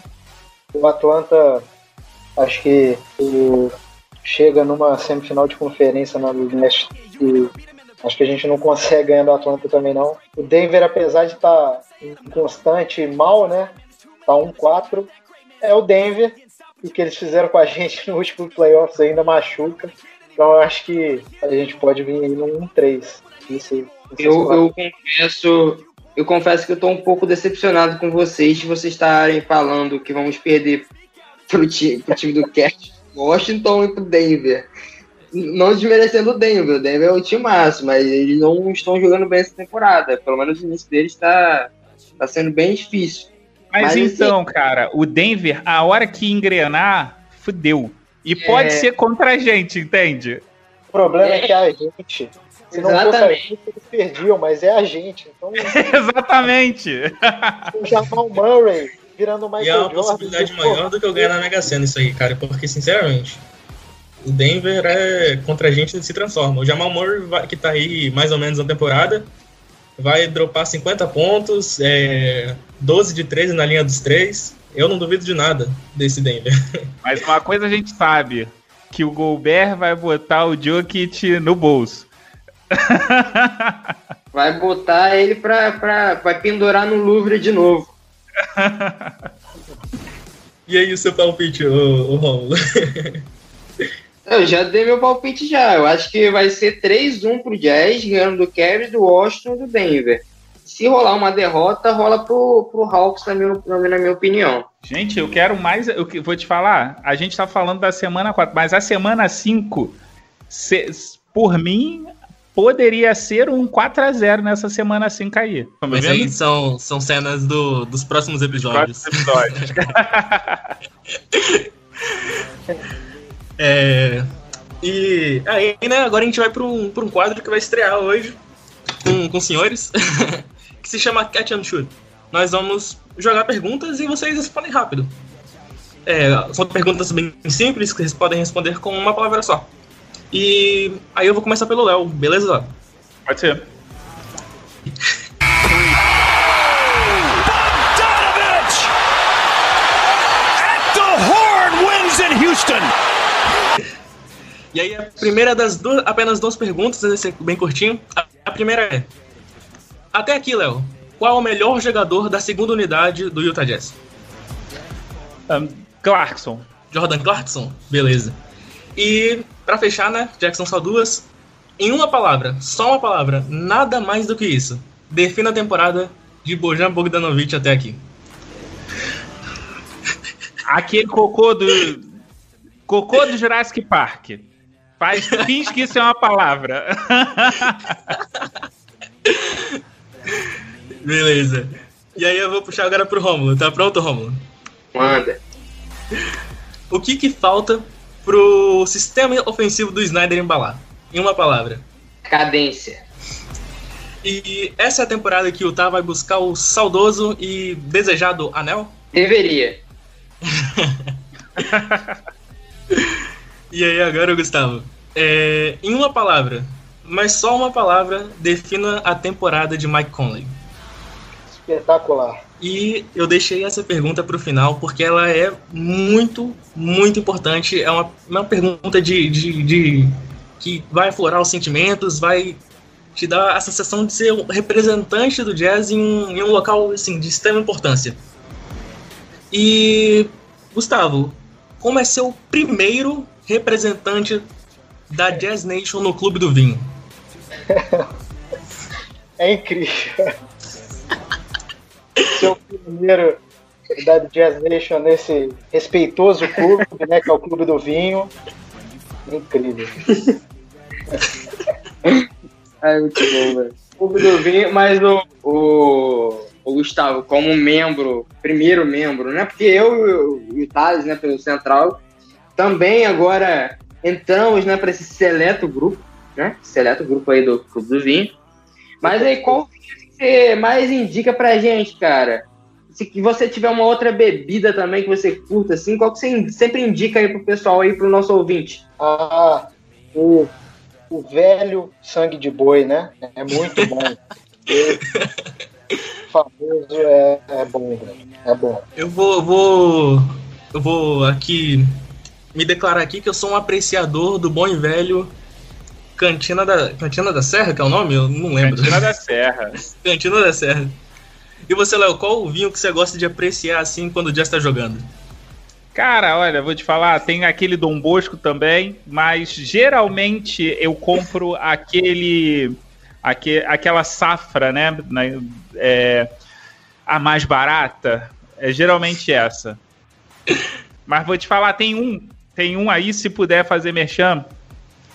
O Atlanta, acho que o, chega numa semifinal de conferência na Leste e acho que a gente não consegue ganhar do Atlanta também não. O Denver, apesar de estar tá inconstante e mal, né? Tá 1-4. É o Denver. E o que eles fizeram com a gente no último playoffs ainda machuca. Então eu acho que a gente pode vir aí no 1-3. Isso,
eu, eu confesso, eu confesso que eu tô um pouco decepcionado com vocês de vocês estarem falando que vamos perder pro time, pro time do Cat, Washington e pro Denver. Não desmerecendo o Denver, o Denver é o time máximo, mas eles não estão jogando bem essa temporada. Pelo menos o início deles está tá sendo bem difícil.
Mas, mas então, assim, cara, o Denver, a hora que engrenar, fudeu. E é... pode ser contra a gente, entende?
O problema é, é que a gente se não Exatamente. fosse a gente, eles perdiam, mas é a gente. Então,
Exatamente.
O Jamal Murray virando mais.
E é uma possibilidade maior do que eu ganhar na Mega Sena isso aí, cara. Porque, sinceramente, o Denver é contra a gente se transforma. O Jamal Murray, vai, que tá aí mais ou menos na temporada, vai dropar 50 pontos, é, 12 de 13 na linha dos 3. Eu não duvido de nada desse Denver.
Mas uma coisa a gente sabe, que o Gobert vai botar o Jokic no bolso.
Vai botar ele pra, pra, pra pendurar no Louvre de novo.
e aí, o seu palpite, ô, ô Romulo?
Eu já dei meu palpite já. Eu acho que vai ser 3-1 pro Jazz, ganhando do Cavs, do Washington e do Denver. Se rolar uma derrota, rola pro, pro Hawks, na minha, na minha opinião.
Gente, eu quero mais. Eu vou te falar, a gente tá falando da semana 4, mas a semana 5, se, por mim, poderia ser um 4 a 0 nessa semana assim cair.
Tá Mas aí são, são cenas do, dos próximos episódios. Próximos episódios. é, e aí, né, agora a gente vai para um, um quadro que vai estrear hoje com, com os senhores, que se chama Catch and Shoot. Nós vamos jogar perguntas e vocês respondem rápido. É, são perguntas bem simples que vocês podem responder com uma palavra só. E aí eu vou começar pelo Léo, beleza?
Pode ser.
E aí a primeira das duas, apenas duas perguntas, vai ser bem curtinho. A primeira é: Até aqui, Léo, qual é o melhor jogador da segunda unidade do Utah Jazz?
Um, Clarkson.
Jordan Clarkson? Beleza. E para fechar, né, Jackson só duas. Em uma palavra, só uma palavra, nada mais do que isso. Defina a temporada de Bojan Bogdanovic até aqui.
Aquele cocô do cocô do Jurassic Park. Faz finge que isso é uma palavra.
Beleza. E aí eu vou puxar agora pro Rômulo. Tá pronto, Rômulo?
Manda.
O que que falta pro sistema ofensivo do Snyder embalar. Em uma palavra.
Cadência.
E essa é a temporada que o Utah vai buscar o saudoso e desejado anel?
Deveria.
e aí agora, Gustavo? É, em uma palavra, mas só uma palavra, defina a temporada de Mike Conley.
Espetacular.
E eu deixei essa pergunta para o final porque ela é muito, muito importante. É uma, uma pergunta de, de, de, que vai aflorar os sentimentos, vai te dar a sensação de ser um representante do jazz em um, em um local assim, de extrema importância. E, Gustavo, como é ser o primeiro representante da Jazz Nation no Clube do Vinho?
É incrível ser o primeiro da Jazz Nation nesse respeitoso clube, né, que é o Clube do Vinho. Incrível.
É muito bom, velho. clube do vinho, mas o, o, o Gustavo, como membro, primeiro membro, né? Porque eu e o Thales, né, pelo Central, também agora entramos né, para esse seleto grupo, né? Seleto grupo aí do Clube do Vinho. Mas aí, qual você mais indica pra gente, cara? Se você tiver uma outra bebida também que você curta, assim, qual que você sempre indica aí pro pessoal aí, pro nosso ouvinte?
Ah, o, o velho sangue de boi, né? É muito bom. famoso é, é bom, É bom.
Eu vou, eu vou. Eu vou aqui me declarar aqui que eu sou um apreciador do bom e velho Cantina da, Cantina da Serra, que é o nome? Eu não lembro.
Cantina da Serra.
Cantina da Serra. E você, Léo, qual o vinho que você gosta de apreciar assim quando o dia está jogando?
Cara, olha, vou te falar, tem aquele Dom Bosco também, mas geralmente eu compro aquele, aquele aquela safra, né? É, a mais barata. É geralmente essa. Mas vou te falar, tem um, tem um aí, se puder fazer merchan,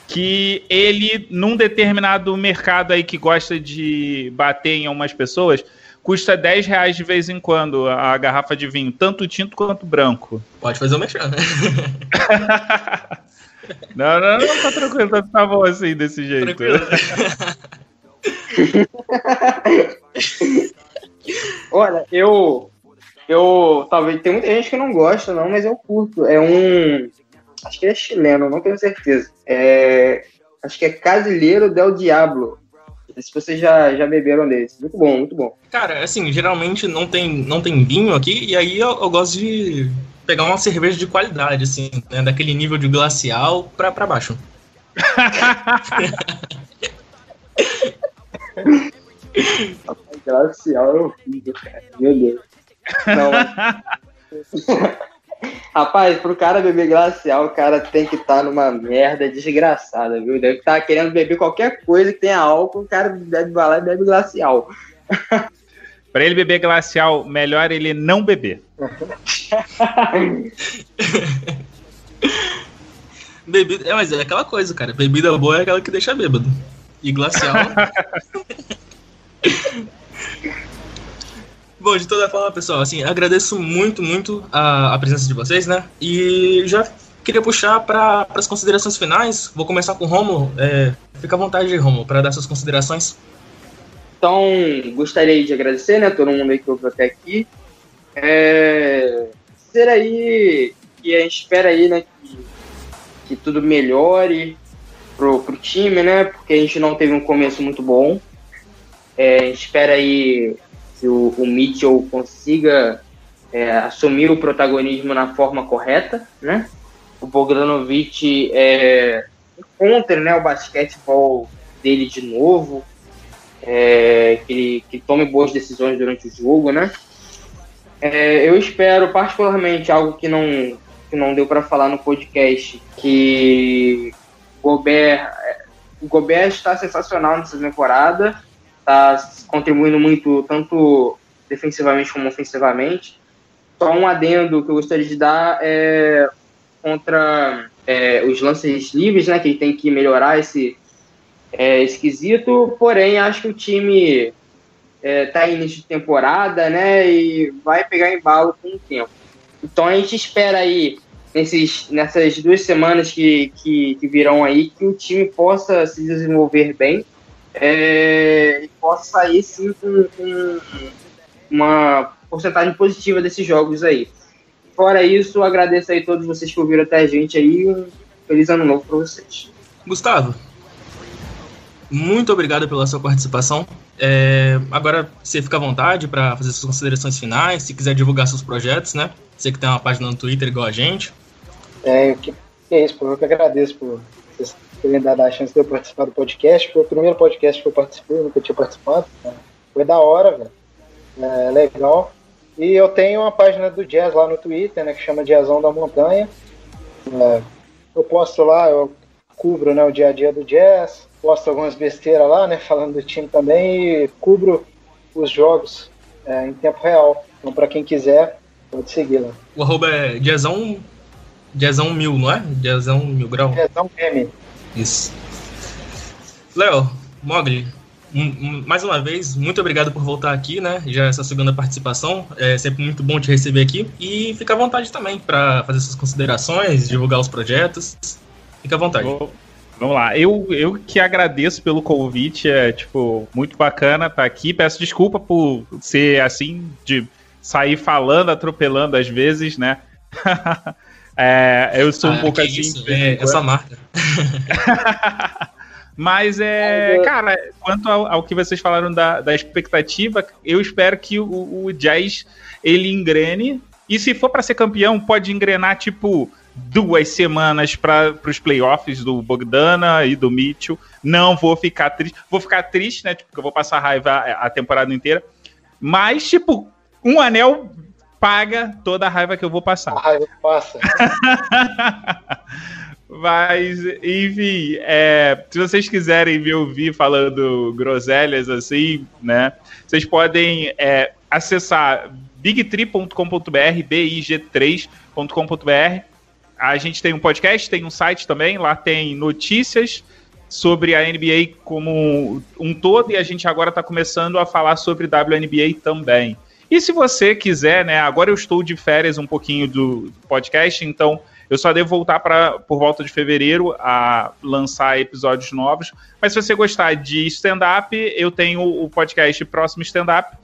que ele, num determinado mercado aí que gosta de bater em algumas pessoas, custa 10 reais de vez em quando a garrafa de vinho, tanto tinto quanto branco.
Pode fazer o mexer, né?
não, não, não, tá tranquilo, tá, tá bom assim, desse jeito. Tranquilo.
Olha, eu. Eu. Talvez. Tem muita gente que não gosta, não, mas eu curto. É um. Acho que é chileno, não tenho certeza. É, acho que é Casileiro del Diablo se vocês já, já beberam desse. Muito bom, muito bom.
Cara, assim, geralmente não tem, não tem vinho aqui, e aí eu, eu gosto de pegar uma cerveja de qualidade, assim, né? Daquele nível de glacial pra, pra baixo.
glacial é horrível, cara. Meu Deus. Não, mas... Rapaz, pro cara beber glacial, o cara tem que estar tá numa merda desgraçada, viu? Deve estar tá querendo beber qualquer coisa que tenha álcool, o cara bebe lá e bebe glacial.
Para ele beber glacial, melhor ele não beber.
Bebida, é, mas é aquela coisa, cara. Bebida boa é aquela que deixa bêbado. E glacial. Bom, de toda forma, pessoal, assim, agradeço muito, muito a, a presença de vocês, né? E já queria puxar para as considerações finais. Vou começar com o Romulo. É, fica à vontade, Romulo, para dar suas considerações.
Então, gostaria de agradecer, né, todo mundo que ouviu até aqui. É, ser aí que a gente espera aí, né, que, que tudo melhore pro, pro time, né, porque a gente não teve um começo muito bom. É, a gente espera aí que o, o Mitchell consiga é, assumir o protagonismo na forma correta, né? O Bogdanovic é, encontre né, o basquetebol dele de novo, é, que, ele, que tome boas decisões durante o jogo, né? É, eu espero particularmente algo que não, que não deu para falar no podcast, que Gobert, é, o Gobert está sensacional nessa temporada, está contribuindo muito, tanto defensivamente como ofensivamente. Só um adendo que eu gostaria de dar é contra é, os lances livres, né, que ele tem que melhorar esse é, esquisito, porém acho que o time é, em início de temporada, né, e vai pegar embalo com o tempo. Então a gente espera aí nesses, nessas duas semanas que, que, que virão aí que o time possa se desenvolver bem é, e possa sair sim com, com, uma porcentagem positiva desses jogos aí. Fora isso, agradeço aí a todos vocês que ouviram até a gente aí. Um feliz ano novo para vocês.
Gustavo, muito obrigado pela sua participação. É, agora você fica à vontade para fazer suas considerações finais, se quiser divulgar seus projetos, né? Você que tem uma página no Twitter igual a gente.
É, que, que é isso, eu que agradeço por vocês terem dado a chance de eu participar do podcast. Foi o primeiro podcast que eu participei, nunca tinha participado. Né? Foi da hora, velho. É legal. E eu tenho uma página do jazz lá no Twitter, né, que chama Jazzão da Montanha. É, eu posto lá, eu cubro né, o dia a dia do jazz, posto algumas besteiras lá, né, falando do time também, e cubro os jogos é, em tempo real. Então, para quem quiser, pode seguir lá.
O arroba é jazzão, jazzão mil, não é? Jazzão mil grau?
Jazzão M.
Isso. Léo, Mogli, mais uma vez, muito obrigado por voltar aqui, né? Já essa segunda participação. É sempre muito bom te receber aqui. E fica à vontade também para fazer suas considerações, divulgar os projetos. Fica à vontade.
Vamos lá. Eu, eu que agradeço pelo convite. É, tipo, muito bacana estar aqui. Peço desculpa por ser assim, de sair falando, atropelando às vezes, né? é, eu sou um ah, pouco assim.
Isso, é, essa marca.
Mas é, cara, quanto ao, ao, que vocês falaram da, da expectativa, eu espero que o, o Jazz ele engrene. E se for para ser campeão, pode engrenar tipo duas semanas para os playoffs do Bogdana e do Mitchell. Não vou ficar triste. Vou ficar triste, né? Porque eu vou passar raiva a, a temporada inteira. Mas, tipo, um anel paga toda a raiva que eu vou passar. A raiva passa. Mas, enfim, é, se vocês quiserem me ouvir falando groselhas assim, né? Vocês podem é, acessar bigtree.com.br, big3.com.br. A gente tem um podcast, tem um site também, lá tem notícias sobre a NBA como um todo e a gente agora está começando a falar sobre WNBA também. E se você quiser, né? Agora eu estou de férias um pouquinho do podcast, então eu só devo voltar para por volta de fevereiro a lançar episódios novos. Mas se você gostar de stand-up, eu tenho o podcast Próximo Stand-up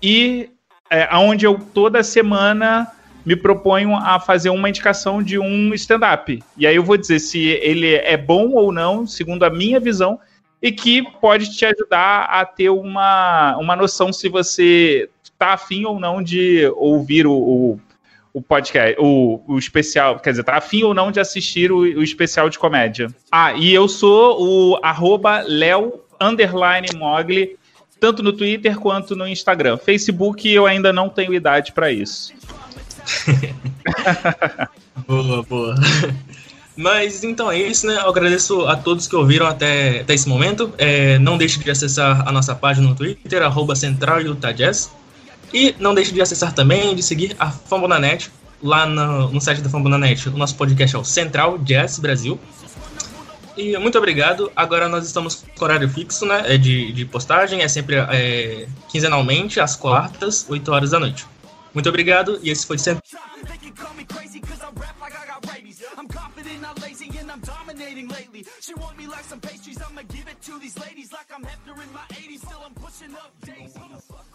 e é, onde eu toda semana me proponho a fazer uma indicação de um stand-up. E aí eu vou dizer se ele é bom ou não, segundo a minha visão, e que pode te ajudar a ter uma, uma noção se você está afim ou não de ouvir o, o o podcast, o, o especial, quer dizer, tá afim ou não de assistir o, o especial de comédia. Ah, e eu sou o arroba underline Mogli, tanto no Twitter quanto no Instagram. Facebook eu ainda não tenho idade para isso.
boa, boa. Mas então é isso, né? Eu agradeço a todos que ouviram até, até esse momento. É, não deixe de acessar a nossa página no Twitter, arroba Central. E não deixe de acessar também, de seguir a Fambonanet, lá no, no site da Fambonanet. O nosso podcast é o Central Jazz Brasil. E muito obrigado. Agora nós estamos com horário fixo, né? É de, de postagem, é sempre é, quinzenalmente, às quartas, 8 horas da noite. Muito obrigado e esse foi sempre. She want me like some pastries, I'ma give it to these ladies like I'm Hefner in my 80s. Still I'm pushing up daisies.